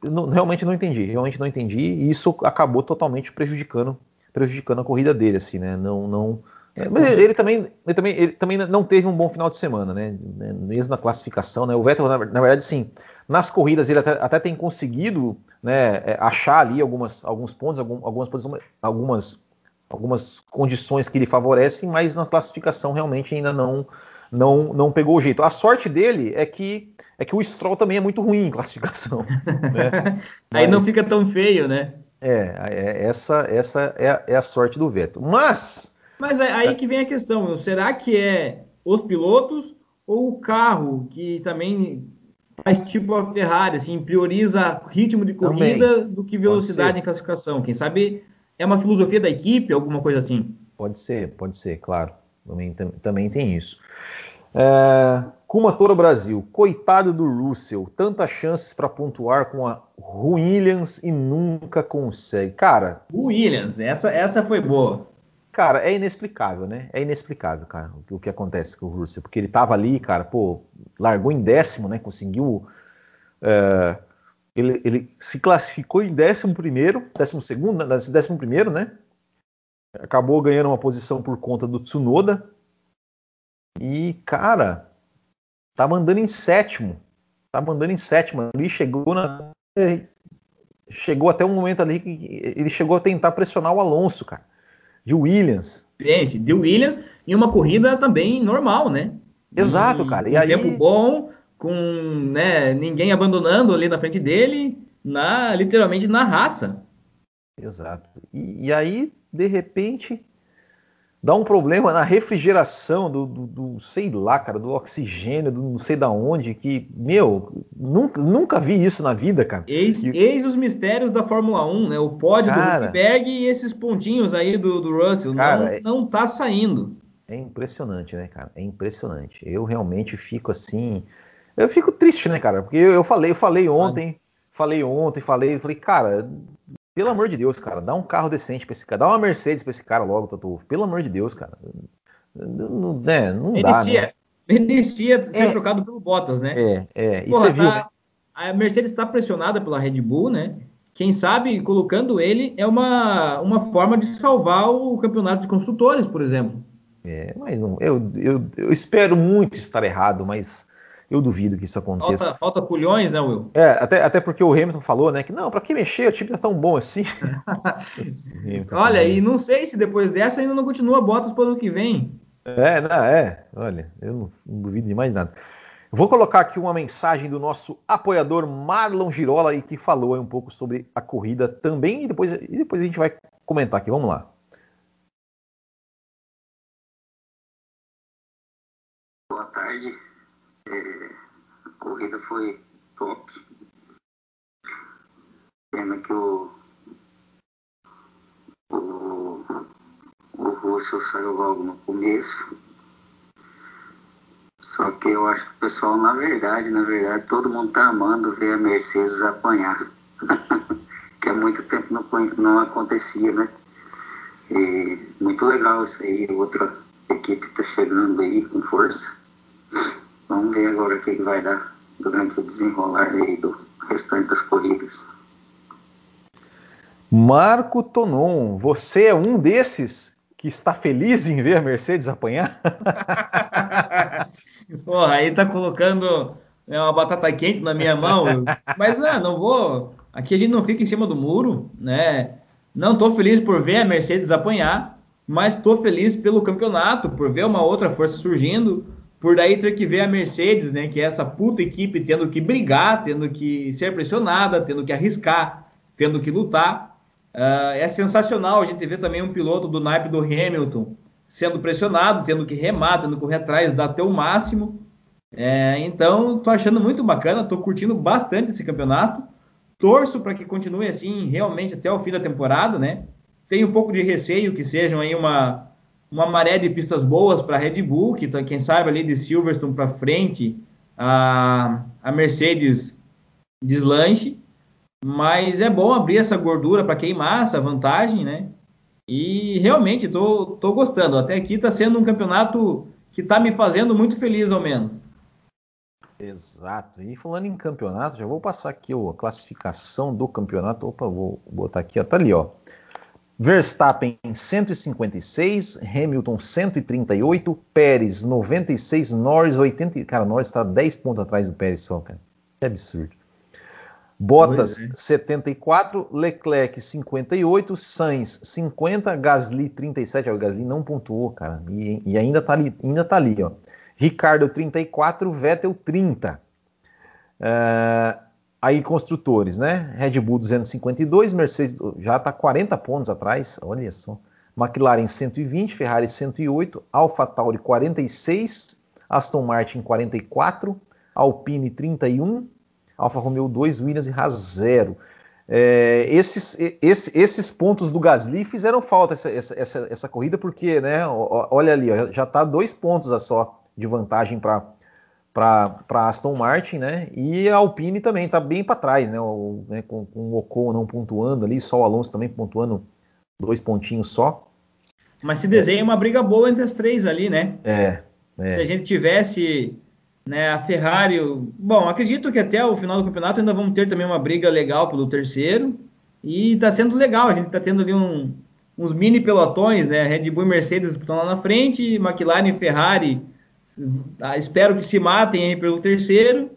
não, realmente não entendi. Realmente não entendi e isso acabou totalmente prejudicando, prejudicando a corrida dele, assim, né? Não, não, é, mas ele também, ele também, ele também não teve um bom final de semana, né? Mesmo na classificação, né? O Vettel, na, na verdade, sim, nas corridas ele até, até tem conseguido né, é, achar ali algumas, alguns pontos, algumas, algumas, algumas condições que lhe favorecem, mas na classificação realmente ainda não, não, não pegou o jeito. A sorte dele é que é que o Stroll também é muito ruim em classificação. Né? Aí não fica tão feio, né? É, é essa, essa é, a, é a sorte do Vettel. Mas mas é aí que vem a questão, será que é os pilotos ou o carro que também faz tipo a Ferrari, assim, prioriza ritmo de corrida também. do que velocidade em classificação? Quem sabe é uma filosofia da equipe, alguma coisa assim? Pode ser, pode ser, claro. Também, também tem isso. É, Kuma Toro Brasil, coitado do Russell, tantas chances para pontuar com a Williams e nunca consegue. Cara, Williams, essa, essa foi boa. Cara, é inexplicável, né? É inexplicável, cara, o que, o que acontece com o Russell. Porque ele tava ali, cara, pô, largou em décimo, né? Conseguiu. Uh, ele, ele, se classificou em décimo primeiro, décimo segundo, né? décimo primeiro, né? Acabou ganhando uma posição por conta do Tsunoda. E, cara, tá mandando em sétimo. Tá mandando em sétimo. Ali chegou na. Chegou até um momento ali que ele chegou a tentar pressionar o Alonso, cara de Williams. Pense, de Williams em uma corrida também normal, né? Exato, cara. E um aí... tempo bom, com né, ninguém abandonando ali na frente dele, na literalmente na raça. Exato. E, e aí, de repente, dá um problema na refrigeração do, do, do, sei lá, cara, do oxigênio, do não sei da onde, que, meu, nunca, nunca vi isso na vida, cara. Eis, e... eis os mistérios da Fórmula 1, né? O pódio cara, do Huckenberg e esses pontinhos aí do, do Russell. Cara, não, não tá saindo. É impressionante, né, cara? É impressionante. Eu realmente fico assim. Eu fico triste, né, cara? Porque eu, falei, eu falei ontem. falei ontem, falei, falei, cara, pelo amor de Deus, cara, dá um carro decente pra esse cara, dá uma Mercedes pra esse cara logo, Toto Pelo amor de Deus, cara. Não, né, não dá, né? Merecia ser é, trocado pelo Bottas, né? É, é. E Porra, você viu, tá, né? A Mercedes está pressionada pela Red Bull, né? Quem sabe colocando ele é uma, uma forma de salvar o campeonato de construtores, por exemplo. É, mas não, eu, eu, eu espero muito estar errado, mas eu duvido que isso aconteça. Falta, falta culhões, né, Will? É, até, até porque o Hamilton falou, né, que não, para que mexer, o time tá tão bom assim. olha, e não sei se depois dessa ainda não continua Bottas para o ano que vem. É, não, é, olha, eu não, não duvido de mais nada. Vou colocar aqui uma mensagem do nosso apoiador Marlon Girola, que falou um pouco sobre a corrida também, e depois, e depois a gente vai comentar aqui. Vamos lá. Boa tarde. É, a corrida foi top. Pena que o, o, o Russell saiu logo no começo só que eu acho que o pessoal, na verdade, na verdade, todo mundo tá amando ver a Mercedes apanhar. que há muito tempo não, não acontecia, né? E muito legal isso aí. Outra equipe está chegando aí com força. Vamos ver agora o que, que vai dar durante o desenrolar aí do restante das corridas. Marco Tonon, você é um desses que está feliz em ver a Mercedes apanhar? Porra, aí tá colocando né, uma batata quente na minha mão. Mas não, não vou. Aqui a gente não fica em cima do muro, né? Não tô feliz por ver a Mercedes apanhar, mas tô feliz pelo campeonato, por ver uma outra força surgindo, por daí ter que ver a Mercedes, né? Que é essa puta equipe tendo que brigar, tendo que ser pressionada, tendo que arriscar, tendo que lutar. Uh, é sensacional a gente ver também um piloto do naipe do Hamilton sendo pressionado, tendo que remar, tendo que correr atrás, dar até o máximo. É, então, tô achando muito bacana, tô curtindo bastante esse campeonato. Torço para que continue assim realmente até o fim da temporada, né? Tenho um pouco de receio que sejam aí uma, uma maré de pistas boas para a Red Bull, que tá, quem sabe ali de Silverstone para frente a, a Mercedes deslanche. Mas é bom abrir essa gordura para queimar essa vantagem, né? E realmente tô, tô gostando. Até aqui está sendo um campeonato que está me fazendo muito feliz, ao menos. Exato. E falando em campeonato, já vou passar aqui a classificação do campeonato. Opa, vou botar aqui, ó. Tá ali, ó. Verstappen 156, Hamilton 138, Pérez 96, Norris 80. Cara, Norris está 10 pontos atrás do Pérez só, cara. Que absurdo. Bottas é. 74, Leclerc 58, Sainz 50, Gasly 37. Ó, o Gasly não pontuou, cara. E, e, ainda tá ali, ainda tá ali, ó. Ricardo 34, Vettel 30. Uh, aí construtores, né? Red Bull 252, Mercedes já tá 40 pontos atrás, olha só. McLaren 120, Ferrari 108, Alfa Tauri 46, Aston Martin 44, Alpine 31, Alfa Romeo 2, Williams e Haas 0. É, esses, esses, esses, pontos do Gasly fizeram falta essa, essa, essa corrida, porque, né, olha ali, ó, já está dois pontos a só de vantagem para para Aston Martin, né? E a Alpine também está bem para trás, né? O, né com, com, o Ocon não pontuando ali, só o Alonso também pontuando dois pontinhos só. Mas se desenha uma briga boa entre as três ali, né? É. é. Se a gente tivesse né, a Ferrari, bom, acredito que até o final do campeonato ainda vamos ter também uma briga legal pelo terceiro. E está sendo legal, a gente está tendo ali um, uns mini pelotões, né? Red Bull e Mercedes estão lá na frente, McLaren e Ferrari, espero que se matem aí pelo terceiro.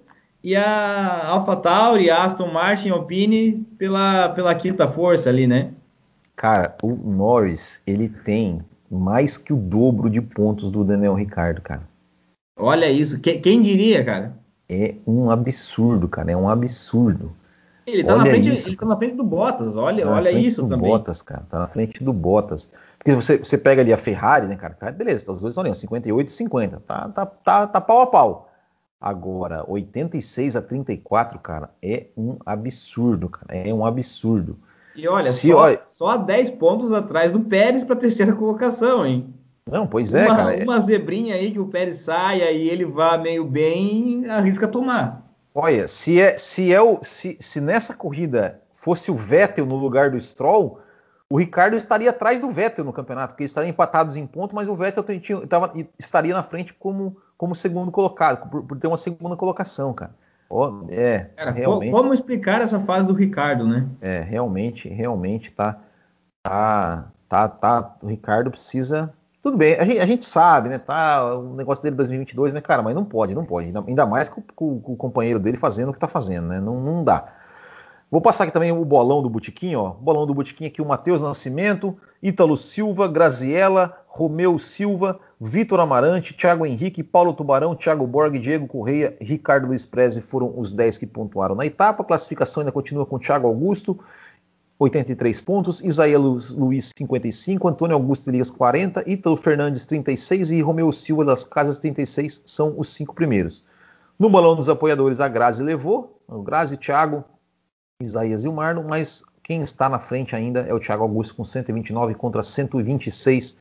E a AlphaTauri, Aston Martin, Alpine pela, pela quinta força ali, né? Cara, o Norris, ele tem mais que o dobro de pontos do Daniel Ricardo, cara. Olha isso, quem, quem diria, cara? É um absurdo, cara, é um absurdo. Ele tá, na frente, isso, ele tá na frente do Bottas, olha, tá olha isso também. Bottas, cara, tá na frente do Bottas. Porque você, você pega ali a Ferrari, né, cara? Beleza, os dois estão ali, 58 e 50. Tá, tá, tá, tá pau a pau. Agora, 86 a 34, cara, é um absurdo, cara. É um absurdo. E olha, Se, só, olha... só 10 pontos atrás do Pérez para terceira colocação, hein? Não, pois é, uma, cara. Uma zebrinha aí que o Pérez saia e ele vá meio bem, arrisca tomar. Olha, se, é, se, é o, se, se nessa corrida fosse o Vettel no lugar do Stroll, o Ricardo estaria atrás do Vettel no campeonato, porque eles estariam empatados em ponto, mas o Vettel tinha, tava, estaria na frente como, como segundo colocado, por, por ter uma segunda colocação, cara. Oh, é, cara, realmente. Como explicar essa fase do Ricardo, né? É, realmente, realmente tá, tá, tá, tá. O Ricardo precisa. Tudo bem, a gente, a gente sabe, né? Tá, o negócio dele 2022, né, cara? Mas não pode, não pode. Ainda mais com, com, com o companheiro dele fazendo o que tá fazendo, né? Não, não dá. Vou passar aqui também o bolão do Botiquim, ó. Bolão do Botiquim aqui, o Matheus Nascimento, Ítalo Silva, Graziella, Romeu Silva, Vitor Amarante, Thiago Henrique, Paulo Tubarão, Thiago Borg, Diego Correia, Ricardo Luiz Preze foram os 10 que pontuaram na etapa. A classificação ainda continua com Thiago Augusto, 83 pontos, Isaías Luiz 55, Antônio Augusto Elias 40, Ítalo Fernandes 36 e Romeu Silva das Casas 36 são os cinco primeiros. No bolão dos apoiadores, a Grazi levou, o Grazi, Thiago, Isaías e o Marlon, mas quem está na frente ainda é o Thiago Augusto com 129 contra 126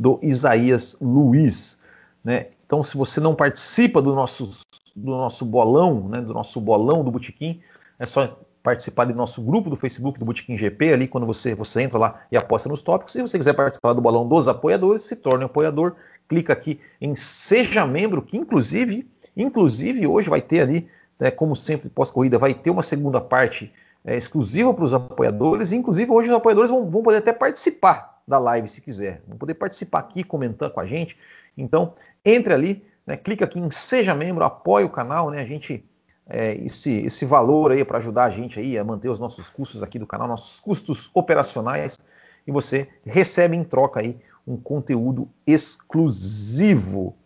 do Isaías Luiz. Né? Então, se você não participa do nosso, do nosso bolão, né, do nosso bolão do Botequim, é só participar do nosso grupo do Facebook do Botequim GP, ali quando você, você entra lá e aposta nos tópicos. Se você quiser participar do bolão dos apoiadores, se torne um apoiador, clica aqui em Seja Membro, que inclusive, inclusive hoje vai ter ali né, como sempre, pós-corrida, vai ter uma segunda parte é, exclusiva para os apoiadores. Inclusive, hoje os apoiadores vão, vão, poder até participar da live se quiser. Vão poder participar aqui, comentando com a gente. Então, entre ali, né, clica aqui em Seja Membro, apoie o canal. Né, a gente, é, esse, esse valor aí para ajudar a gente aí a manter os nossos custos aqui do canal, nossos custos operacionais. E você recebe em troca aí um conteúdo exclusivo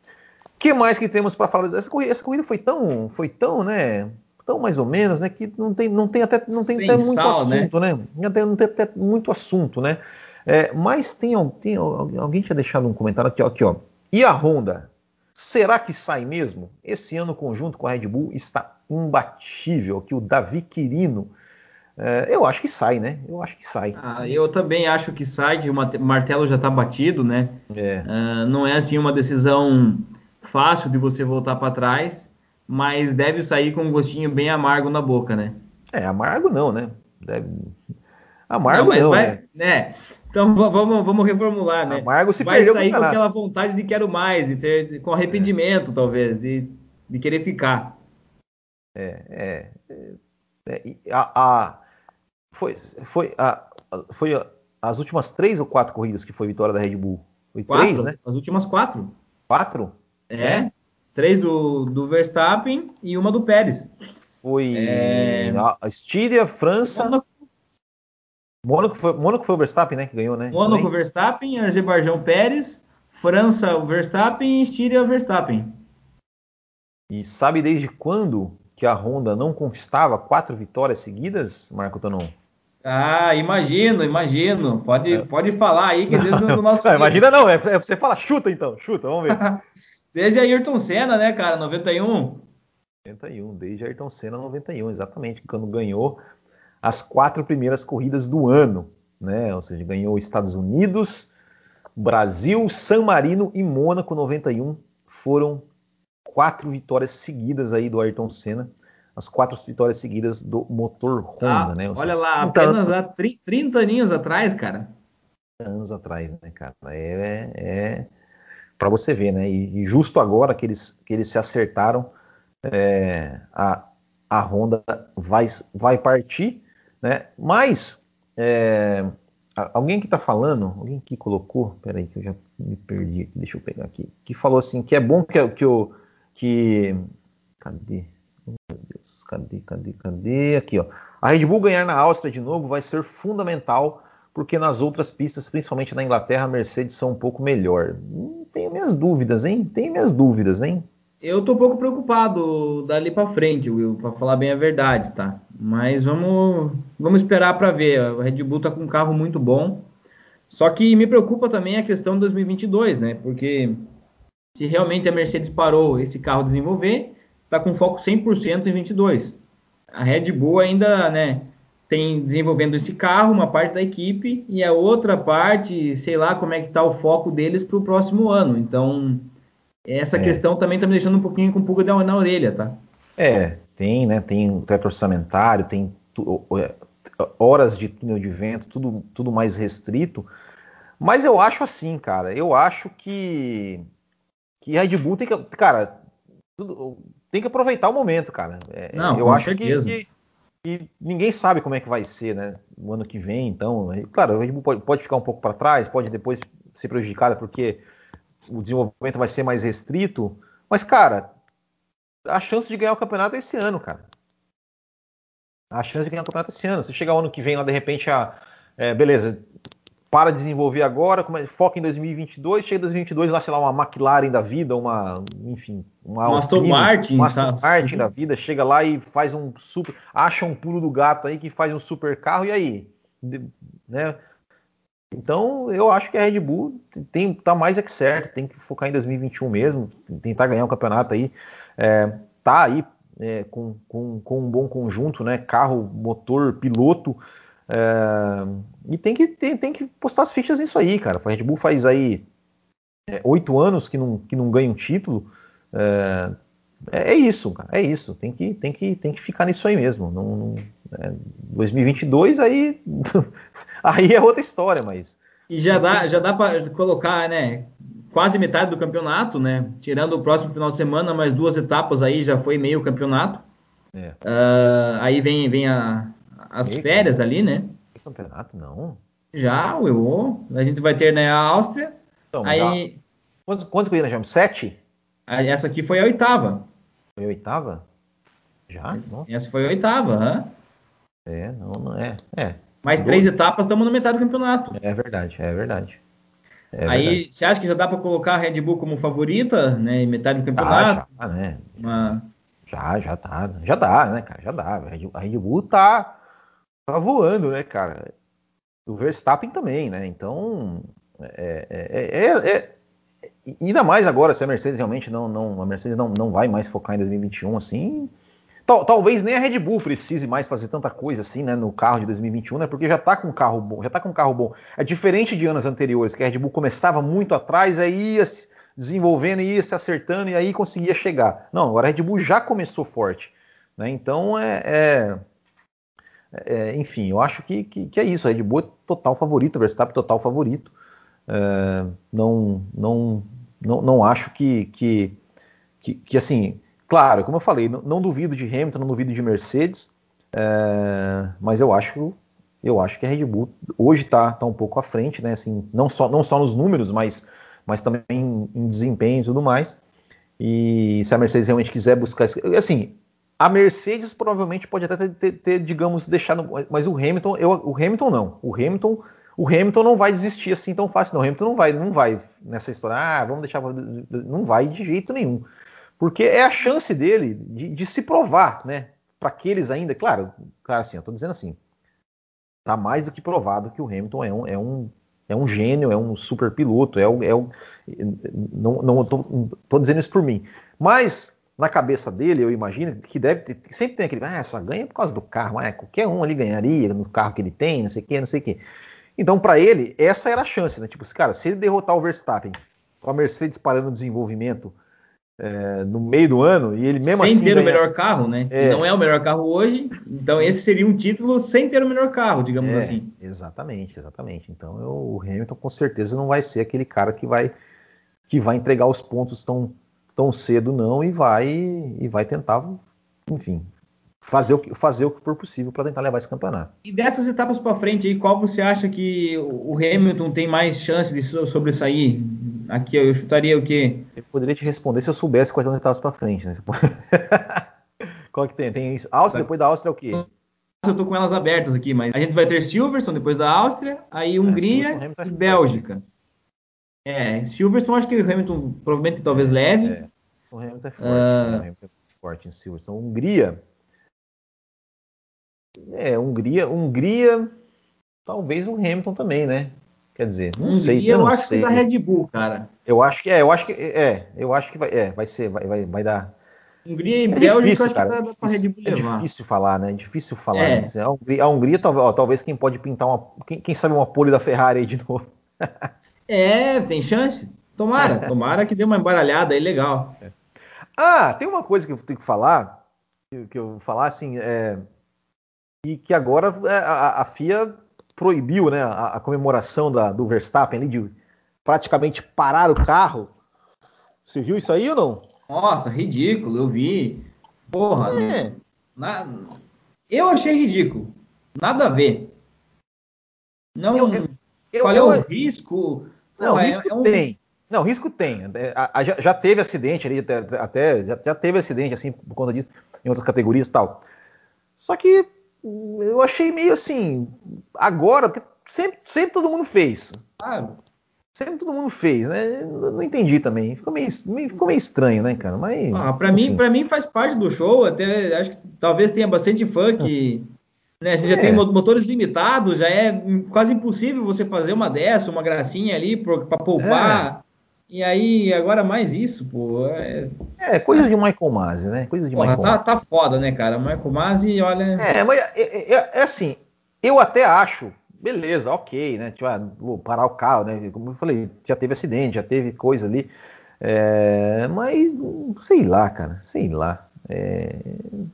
que mais que temos para falar dessa corrida? Essa corrida foi tão, foi tão, né? Tão mais ou menos, né? Que não tem, não tem até, não tem até muito sal, né? assunto, né? né? Não, tem, até muito assunto, né? É, mas tem, tem, alguém tinha deixado um comentário aqui, ó, aqui, ó. E a Honda? Será que sai mesmo? Esse ano conjunto com a Red Bull está imbatível. Aqui o Davi Quirino. É, eu acho que sai, né? Eu acho que sai. Ah, eu também acho que sai, que o martelo já está batido, né? É. Uh, não é assim uma decisão fácil de você voltar para trás, mas deve sair com um gostinho bem amargo na boca, né? É, amargo não, né? Deve... Amargo não, não vai, né? né? Então vamos, vamos reformular, né? Amargo se vai sair com aquela vontade de quero mais, de ter, com arrependimento, é. talvez, de, de querer ficar. É, é, é a, a, foi, foi, a, foi as últimas três ou quatro corridas que foi vitória da Red Bull? Foi quatro, três, né? As últimas quatro. Quatro? É. Três do, do Verstappen e uma do Pérez. Foi é... a Estíria, França. Mônaco. Mônaco foi, Mônaco foi o Verstappen, né? Que ganhou, né? Mônaco, Também. Verstappen, Azerbaijão, Pérez, França, o Verstappen e Estíria, Verstappen. E sabe desde quando que a Honda não conquistava quatro vitórias seguidas, Marco Tonon? Ah, imagino, imagino. Pode, é. pode falar aí, que às vezes no nosso. Não, imagina não, é, é você fala chuta então, chuta, vamos ver. Desde Ayrton Senna, né, cara? 91. 91, desde Ayrton Senna 91, exatamente, quando ganhou as quatro primeiras corridas do ano, né? Ou seja, ganhou Estados Unidos, Brasil, San Marino e Mônaco 91. Foram quatro vitórias seguidas aí do Ayrton Senna, as quatro vitórias seguidas do motor Honda, ah, né? Olha lá, apenas há 30 aninhos atrás, cara. Anos atrás, né, cara? É, é, para você ver, né? E, e, justo agora que eles, que eles se acertaram, é, a, a Honda vai, vai partir, né? Mas é, alguém que está falando, alguém que colocou, peraí que eu já me perdi aqui, deixa eu pegar aqui, que falou assim que é bom que, que o que cadê? Oh, meu Deus, cadê, cadê, cadê? Aqui, ó. A Red Bull ganhar na Áustria de novo vai ser fundamental porque nas outras pistas, principalmente na Inglaterra, a Mercedes são um pouco melhor. Hum, tenho minhas dúvidas, hein? Tenho minhas dúvidas, hein? Eu tô um pouco preocupado dali para frente, Will, para falar bem a verdade, tá? Mas vamos, vamos esperar para ver. A Red Bull tá com um carro muito bom. Só que me preocupa também a questão de 2022, né? Porque se realmente a Mercedes parou esse carro desenvolver, tá com foco 100% em 22. A Red Bull ainda, né, tem desenvolvendo esse carro, uma parte da equipe, e a outra parte, sei lá como é que está o foco deles para o próximo ano. Então, essa é. questão também está me deixando um pouquinho com pulga na orelha, tá? É, Tem, né? Tem teto orçamentário, tem é, horas de túnel de vento, tudo, tudo mais restrito. Mas eu acho assim, cara. Eu acho que que Red Bull tem que, cara, tudo, tem que aproveitar o momento, cara. É, Não, eu acho certeza. que, que, ninguém sabe como é que vai ser, né? No ano que vem, então, claro, o Red Bull pode, pode ficar um pouco para trás, pode depois ser prejudicada porque o desenvolvimento vai ser mais restrito. Mas, cara, a chance de ganhar o campeonato é esse ano, cara. A chance de ganhar o campeonato é esse ano. Se chegar o ano que vem lá, de repente, a, é, beleza, para desenvolver agora, foca em 2022, chega em 2022 lá, sei lá, uma McLaren da vida, uma, enfim, uma Aston Martin, uma Aston Martin da vida, chega lá e faz um super, acha um pulo do gato aí que faz um super carro e aí, né? Então, eu acho que a Red Bull tem tá mais é que certo, tem que focar em 2021 mesmo, tentar ganhar um campeonato aí, é, tá aí é, com, com, com um bom conjunto, né? Carro, motor, piloto, é, e tem que, tem, tem, que postar as fichas nisso aí, cara. A Red Bull faz aí é, oito anos que não, que não ganha um título. É, é, é, isso, cara. É isso. Tem que, tem que, tem que ficar nisso aí mesmo. Não, não, 2022 é, aí, aí é outra história, mas. E já dá, já dá para colocar, né? Quase metade do campeonato, né? Tirando o próximo final de semana, mais duas etapas aí já foi meio campeonato. É. Uh, aí vem, vem a, as férias ali, né? Campeonato, não. Já, o A gente vai ter né, a Áustria. Então, aí... Já... Quantos, quantos corridas já? Sete? Essa aqui foi a oitava. Foi a oitava? Já? Nossa. Essa foi a oitava, hã? É, não, não é. é. Mais três etapas, estamos na metade do campeonato. É verdade, é verdade. É aí, verdade. você acha que já dá para colocar a Red Bull como favorita, né, em metade do campeonato? Ah, já, né? Uma... Já, já tá. Já dá, né, cara? Já dá. A Red Bull tá tá voando, né, cara? O Verstappen também, né? Então, é, é, é, é, ainda mais agora, se a Mercedes realmente não, não a Mercedes não, não vai mais focar em 2021 assim, tal, talvez nem a Red Bull precise mais fazer tanta coisa assim, né, no carro de 2021, né? Porque já tá com um carro bom, já tá com um carro bom. É diferente de anos anteriores, que a Red Bull começava muito atrás, aí ia se desenvolvendo, ia se acertando e aí conseguia chegar. Não, agora a Red Bull já começou forte, né? Então é, é é, enfim, eu acho que, que, que, é isso. A Red Bull é total favorito, Verstappen total favorito. É, não, não, não, não acho que, que, que, que, assim, claro, como eu falei, não, não, duvido de Hamilton, não duvido de Mercedes, é, mas eu acho, eu acho que a Red Bull hoje está tá um pouco à frente, né? Assim, não só, não só nos números, mas, mas também em, em desempenho e tudo mais. E se a Mercedes realmente quiser buscar, assim, a Mercedes provavelmente pode até ter, ter, ter, digamos, deixado, mas o Hamilton, eu, o Hamilton não. O Hamilton, o Hamilton não vai desistir assim tão fácil, não. O Hamilton não vai, não vai nessa história. Ah, vamos deixar, não vai de jeito nenhum, porque é a chance dele de, de se provar, né? Para aqueles ainda, claro, claro assim, eu tô dizendo assim, tá mais do que provado que o Hamilton é um, é um é um gênio, é um super piloto, é o, é não, não tô, tô dizendo isso por mim, mas na cabeça dele, eu imagino, que deve ter, sempre tem aquele, ah, só ganha por causa do carro, ah, qualquer um ali ganharia no carro que ele tem, não sei o que, não sei o que. Então, para ele, essa era a chance, né? Tipo, cara, se ele derrotar o Verstappen com a Mercedes parando o desenvolvimento é, no meio do ano, e ele mesmo sem assim. Sem ter ganha... o melhor carro, né? É. Não é o melhor carro hoje, então esse seria um título sem ter o melhor carro, digamos é, assim. Exatamente, exatamente. Então eu, o Hamilton com certeza não vai ser aquele cara que vai, que vai entregar os pontos tão tão cedo não e vai e vai tentar, enfim, fazer o que, fazer o que for possível para tentar levar esse campeonato. E dessas etapas para frente, aí, qual você acha que o Hamilton tem mais chance de sobressair? Aqui eu chutaria o quê? Eu poderia te responder se eu soubesse quais são as etapas para frente. Né? qual que tem? Tem Áustria, depois da Áustria é o quê? Eu tô com elas abertas aqui, mas a gente vai ter Silverstone depois da Áustria, aí é, Hungria é, e Bélgica. É, Silverstone acho que o Hamilton provavelmente talvez leve. É, o Hamilton é forte, uh... né? o Hamilton é forte em Silverstone. Hungria. É, Hungria, Hungria, talvez o Hamilton também, né? Quer dizer, não Hungria, sei, eu, eu não acho sei. que da Red Bull, cara. Eu acho que é, eu acho que é, eu acho que vai, é, vai ser, vai, vai, vai dar. Hungria e é Bélgica, difícil, cara, é difícil, Red Bull é difícil falar, né? É difícil falar. É. Né? A Hungria, a Hungria talvez, ó, talvez quem pode pintar uma, quem, quem sabe uma pole da Ferrari aí de novo. É, tem chance. Tomara, tomara que dê uma embaralhada aí legal. Ah, tem uma coisa que eu tenho que falar. que eu falar assim, é, e que agora é, a, a FIA proibiu né, a, a comemoração da, do Verstappen ali de praticamente parar o carro. Você viu isso aí ou não? Nossa, ridículo, eu vi. Porra, é. na, eu achei ridículo. Nada a ver. Não, eu, eu, qual eu, é o risco? Não, Porra, risco é, é um... tem. Não, risco tem. É, a, a, já, já, teve acidente ali, até, até já, já, teve acidente assim por conta disso em outras categorias e tal. Só que eu achei meio assim, agora, porque sempre, sempre todo mundo fez. Ah, sempre todo mundo fez, né? Não entendi também. Ficou meio, ficou meio estranho, né, cara? Mas. Ah, para mim, mim faz parte do show. Até acho que talvez tenha bastante fã que. Né, você é. já tem motores limitados, já é quase impossível você fazer uma dessa, uma gracinha ali para poupar. E aí, agora mais isso, pô. É, é coisa de Michael Masi, né? Coisa de Porra, Michael tá, tá foda, né, cara? Michael Masi, olha. É, mas é, é, é, é, assim, eu até acho, beleza, ok, né? Tipo, ah, vou parar o carro, né? Como eu falei, já teve acidente, já teve coisa ali. É, mas, sei lá, cara, sei lá. É,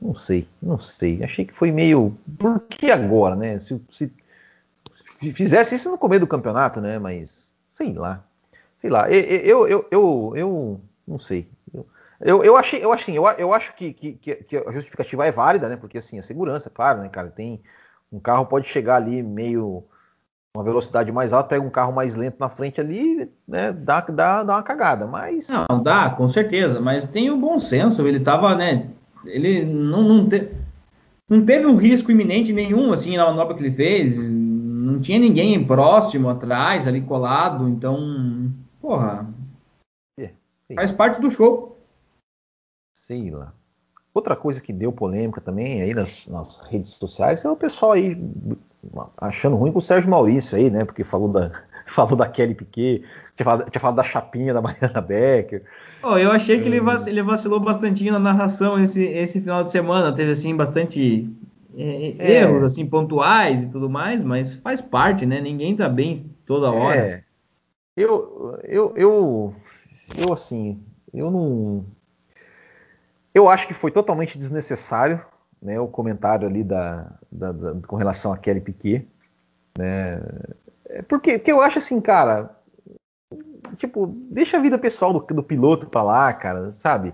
não sei, não sei. Achei que foi meio. Por que agora, né? Se, se, se fizesse isso no começo do campeonato, né? Mas, sei lá sei lá, eu, eu, eu, eu, não sei. Eu, eu achei, eu, assim, eu, eu acho que, que, que, a justificativa é válida, né? Porque assim, a segurança, claro, né, cara? Tem. Um carro pode chegar ali meio. Uma velocidade mais alta, pega um carro mais lento na frente ali, né? Dá, dá, dá uma cagada. Mas. Não, dá, com certeza. Mas tem o bom senso. Ele tava, né? Ele não, não, te, não teve um risco iminente nenhum, assim, na manobra que ele fez. Não tinha ninguém próximo, atrás, ali colado. Então Porra. É, faz parte do show. Sei lá. Outra coisa que deu polêmica também aí nas, nas, redes sociais é o pessoal aí achando ruim com o Sérgio Maurício aí, né? Porque falou da, falou da Kelly Piquet, tinha falado, tinha falado da chapinha da Mariana Becker. Oh, eu achei que ele, vacilou, ele vacilou bastante na narração esse, esse final de semana. Teve assim bastante é, é. erros assim pontuais e tudo mais, mas faz parte, né? Ninguém tá bem toda hora. É. Eu, eu, eu, eu assim, eu não. Eu acho que foi totalmente desnecessário, né, o comentário ali da, da, da com relação a Kelly Piquet, né? É porque, porque eu acho assim, cara, tipo, deixa a vida pessoal do, do piloto pra lá, cara, sabe?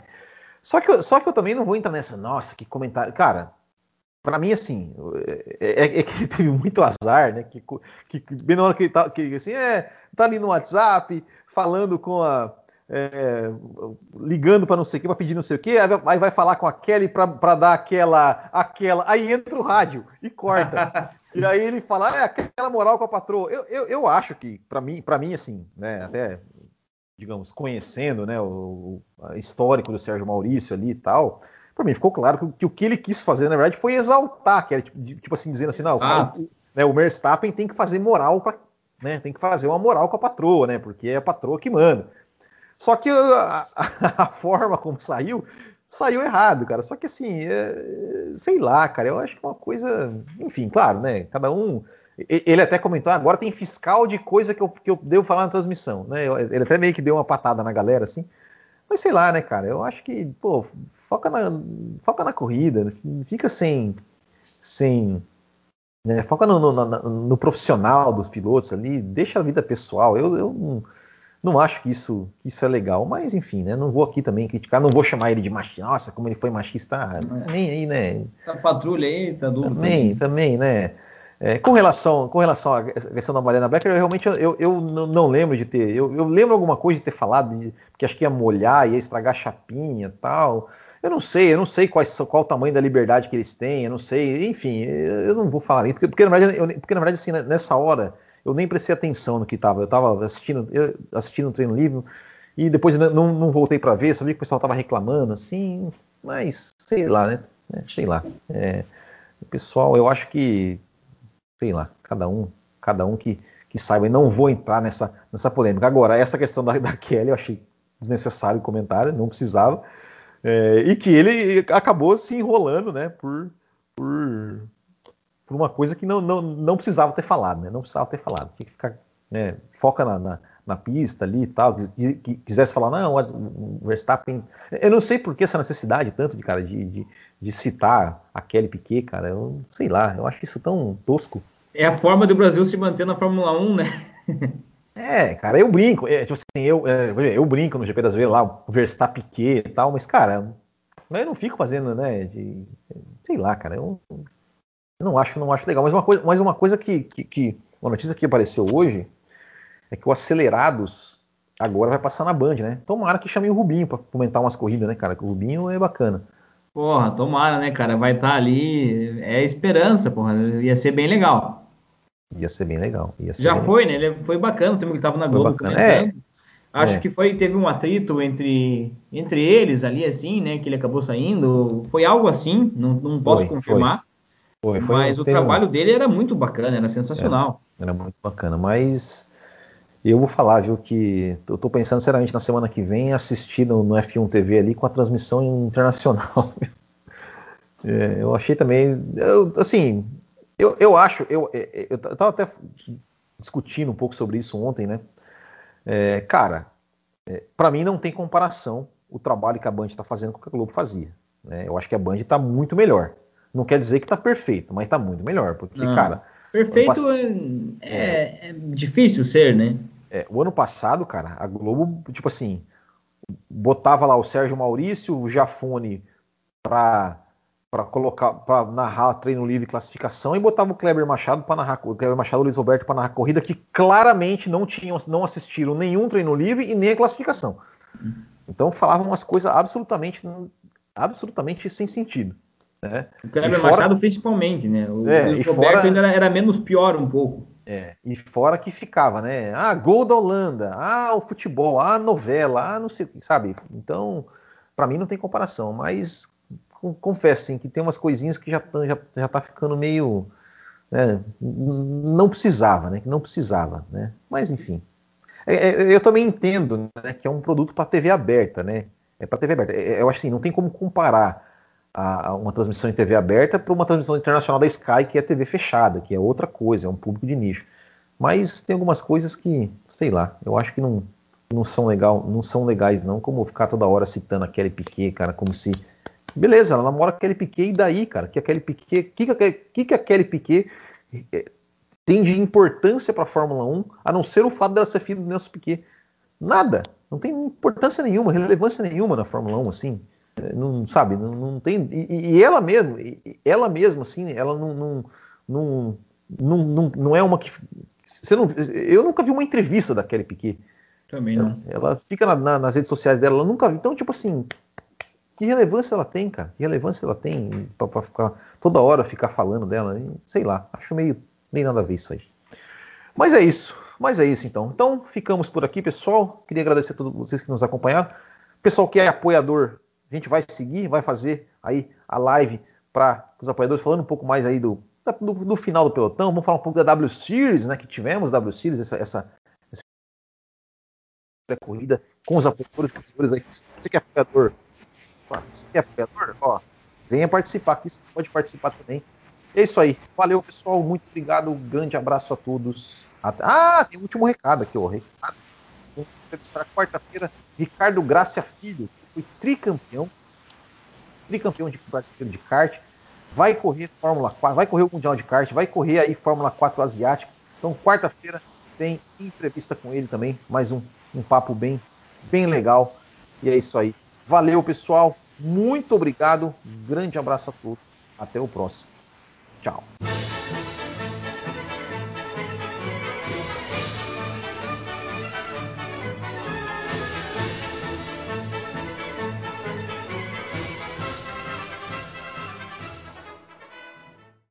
Só que, só que eu também não vou entrar nessa, nossa, que comentário. Cara, para mim, assim, é, é, é, que ele teve muito azar, né? Que, que bem na hora que ele tá, que, assim, é, tá ali no WhatsApp, falando com a. É, ligando para não sei o que, para pedir não sei o que, aí vai falar com a Kelly para dar aquela, aquela. Aí entra o rádio e corta. e aí ele fala, é, aquela moral com a patroa. Eu, eu, eu acho que, para mim, para mim, assim, né, até, digamos, conhecendo né, o, o histórico do Sérgio Maurício ali e tal para mim ficou claro que, que, o que ele quis fazer, na verdade, foi exaltar, que era tipo, tipo assim, dizendo assim, não, ah. o, né, o Verstappen tem que fazer moral para, né, tem que fazer uma moral com a patroa, né, porque é a patroa que manda. Só que a, a, a forma como saiu, saiu errado, cara. Só que assim, é, sei lá, cara, eu acho que é uma coisa, enfim, claro, né, cada um ele até comentou, ah, agora tem fiscal de coisa que eu, que eu devo falar na transmissão, né? Ele até meio que deu uma patada na galera, assim. Mas sei lá, né, cara? Eu acho que, pô, foca na, foca na corrida, fica sem. sem né, foca no, no, no, no, profissional dos pilotos ali, deixa a vida pessoal. Eu, eu não, não acho que isso, que isso é legal, mas enfim, né? Não vou aqui também criticar, não vou chamar ele de machista. Nossa, como ele foi machista. Ah, também aí, né? Tá patrulha aí, tá duro. Também, também, né? É, com, relação, com relação à questão da Mariana Becker, eu realmente eu, eu não, lembro de ter. Eu, eu, lembro alguma coisa de ter falado, de, que acho que ia molhar, ia estragar a chapinha e tal. Eu não sei, eu não sei qual, qual o tamanho da liberdade que eles têm, eu não sei, enfim, eu não vou falar isso, porque, porque, na verdade, eu, porque na verdade, assim, né, nessa hora, eu nem prestei atenção no que estava. Eu estava assistindo, assistindo o treino livre e depois não, não voltei para ver, só vi que o pessoal estava reclamando, assim, mas sei lá, né? É, sei lá. É, pessoal, eu acho que sei lá, cada um, cada um que, que saiba. E não vou entrar nessa, nessa polêmica. Agora, essa questão da, da Kelly eu achei desnecessário o comentário, não precisava. É, e que ele acabou se enrolando, né, por, por, por, uma coisa que não, não, não precisava ter falado, né, não precisava ter falado. Tinha que ficar, né, foca na, na, na pista ali e tal, que, que, quisesse falar, não, o Verstappen. Eu não sei por que essa necessidade tanto de, cara, de, de, de citar a Kelly Piquet, cara. Eu sei lá, eu acho isso tão tosco. É a forma do Brasil se manter na Fórmula 1, né? É, cara, eu brinco. É, tipo assim, eu, é, eu brinco no GP das Vezes lá, o Verstappen e tal, mas, cara, eu não fico fazendo, né? De, sei lá, cara, eu, eu, não acho, não acho legal. Mas uma coisa, mas uma coisa que, que, que, uma notícia que apareceu hoje é que o Acelerados agora vai passar na Band, né? Tomara que chame o Rubinho para comentar umas corridas, né, cara? Que o Rubinho é bacana. Porra, tomara, né, cara? Vai estar tá ali, é esperança, porra. Ia ser bem legal. Ia ser bem legal. Ser Já bem foi, legal. né? Ele foi bacana também, ele tava na Globo comentando. É. Acho É. que foi, teve um atrito entre, entre eles ali, assim, né? Que ele acabou saindo. Foi algo assim, não, não posso Foi, confirmar. Foi, foi, mas o tem um- trabalho dele era muito bacana, era sensacional. Era muito bacana, mas eu vou falar, viu, que eu tô pensando seriamente na semana que vem assistir no, no F1 TV ali com a transmissão internacional. É, eu achei também, eu, assim, eu, eu acho, eu, eu, eu tava até discutindo um pouco sobre isso ontem, né? É, cara, é, para mim não tem comparação o trabalho que a Band está fazendo com o que a Globo fazia. né? Eu acho que a Band está muito melhor. Não quer dizer que está perfeito, mas está muito melhor, porque, Não. cara, Perfeito pass- é, é- é difícil ser, né? É, o ano passado, cara, a Globo, tipo assim, botava lá o Sérgio Maurício, o Jafone pra, pra colocar, para narrar treino livre e classificação e botava o Kleber Machado para narrar, o Kleber Machado e o Luiz Roberto para narrar corrida que claramente não tinham, não assistiram nenhum treino livre e nem a classificação. Então falavam umas coisas absolutamente, absolutamente sem sentido. Né? O Kleber fora- Machado principalmente, né? O É, Luiz Roberto fora- ainda era, era menos pior um pouco. É, e fora que ficava, né? Ah, gol da Holanda, ah, o futebol, ah, a novela, ah, não sei o que, sabe? Então, pra mim não tem comparação, mas confesso assim, que tem umas coisinhas que já, tão- já, já tá ficando meio. né, não precisava, né? Que não precisava, né? Mas enfim. É, é, eu também entendo né, que é um produto para TV aberta, né? É para TV aberta. É, eu acho assim, não tem como comparar a, a uma transmissão em TV aberta para uma transmissão internacional da Sky, que é TV fechada, que é outra coisa, é um público de nicho. Mas tem algumas coisas que, sei lá, eu acho que não, não são legal, não são legais não, como ficar toda hora citando a Kelly Piquet, cara, como se beleza, ela namora a Kelly Piquet e daí, cara, que a Kelly Piquet, que que a, que que a Kelly Piquet eh, tem de importância para a Fórmula 1, a não ser o fato dela ser filha do Nelson Piquet? Nada, não tem importância nenhuma, relevância nenhuma na Fórmula 1, assim. É, Não sabe, não, não tem. E, e ela mesmo, ela mesma, assim, ela não, não, não, não, não, não é uma que. Você não, eu nunca vi uma entrevista da Kelly Piquet. Também Ela, não. ela fica na- na- nas redes sociais dela, ela nunca vi. Então, tipo assim, que relevância ela tem, cara? Que relevância ela tem pra ficar toda hora ficar falando dela? Sei lá, acho meio, meio nada a ver isso aí. Mas é isso, mas é isso então. Então ficamos por aqui, pessoal. Queria agradecer a todos vocês que nos acompanharam. Pessoal que é apoiador, a gente vai seguir, vai fazer aí a live para os apoiadores, falando um pouco mais aí do, do, do final do pelotão. Vamos falar um pouco da W Series, né? Que tivemos W Series, essa, essa, essa corrida com os apoiadores, apoiadores aí. Você que é apoiador, você é apoiador, ó, venha participar aqui, você pode participar também. É isso aí. Valeu, pessoal. Muito obrigado. Um grande abraço a todos. Até- Ah, tem um último recado aqui, ó. Recado. Vamos entrevistar quarta-feira Ricardo Gracia Filho, que foi tricampeão, tricampeão de brasileiro de kart, vai correr Fórmula 4, vai correr o Mundial de Kart, vai correr aí Fórmula 4 asiático. Então, quarta-feira tem entrevista com ele também, mais um, um papo bem, bem legal. E é isso aí. Valeu, pessoal. Muito obrigado. Um grande abraço a todos. Até o próximo. Tchau.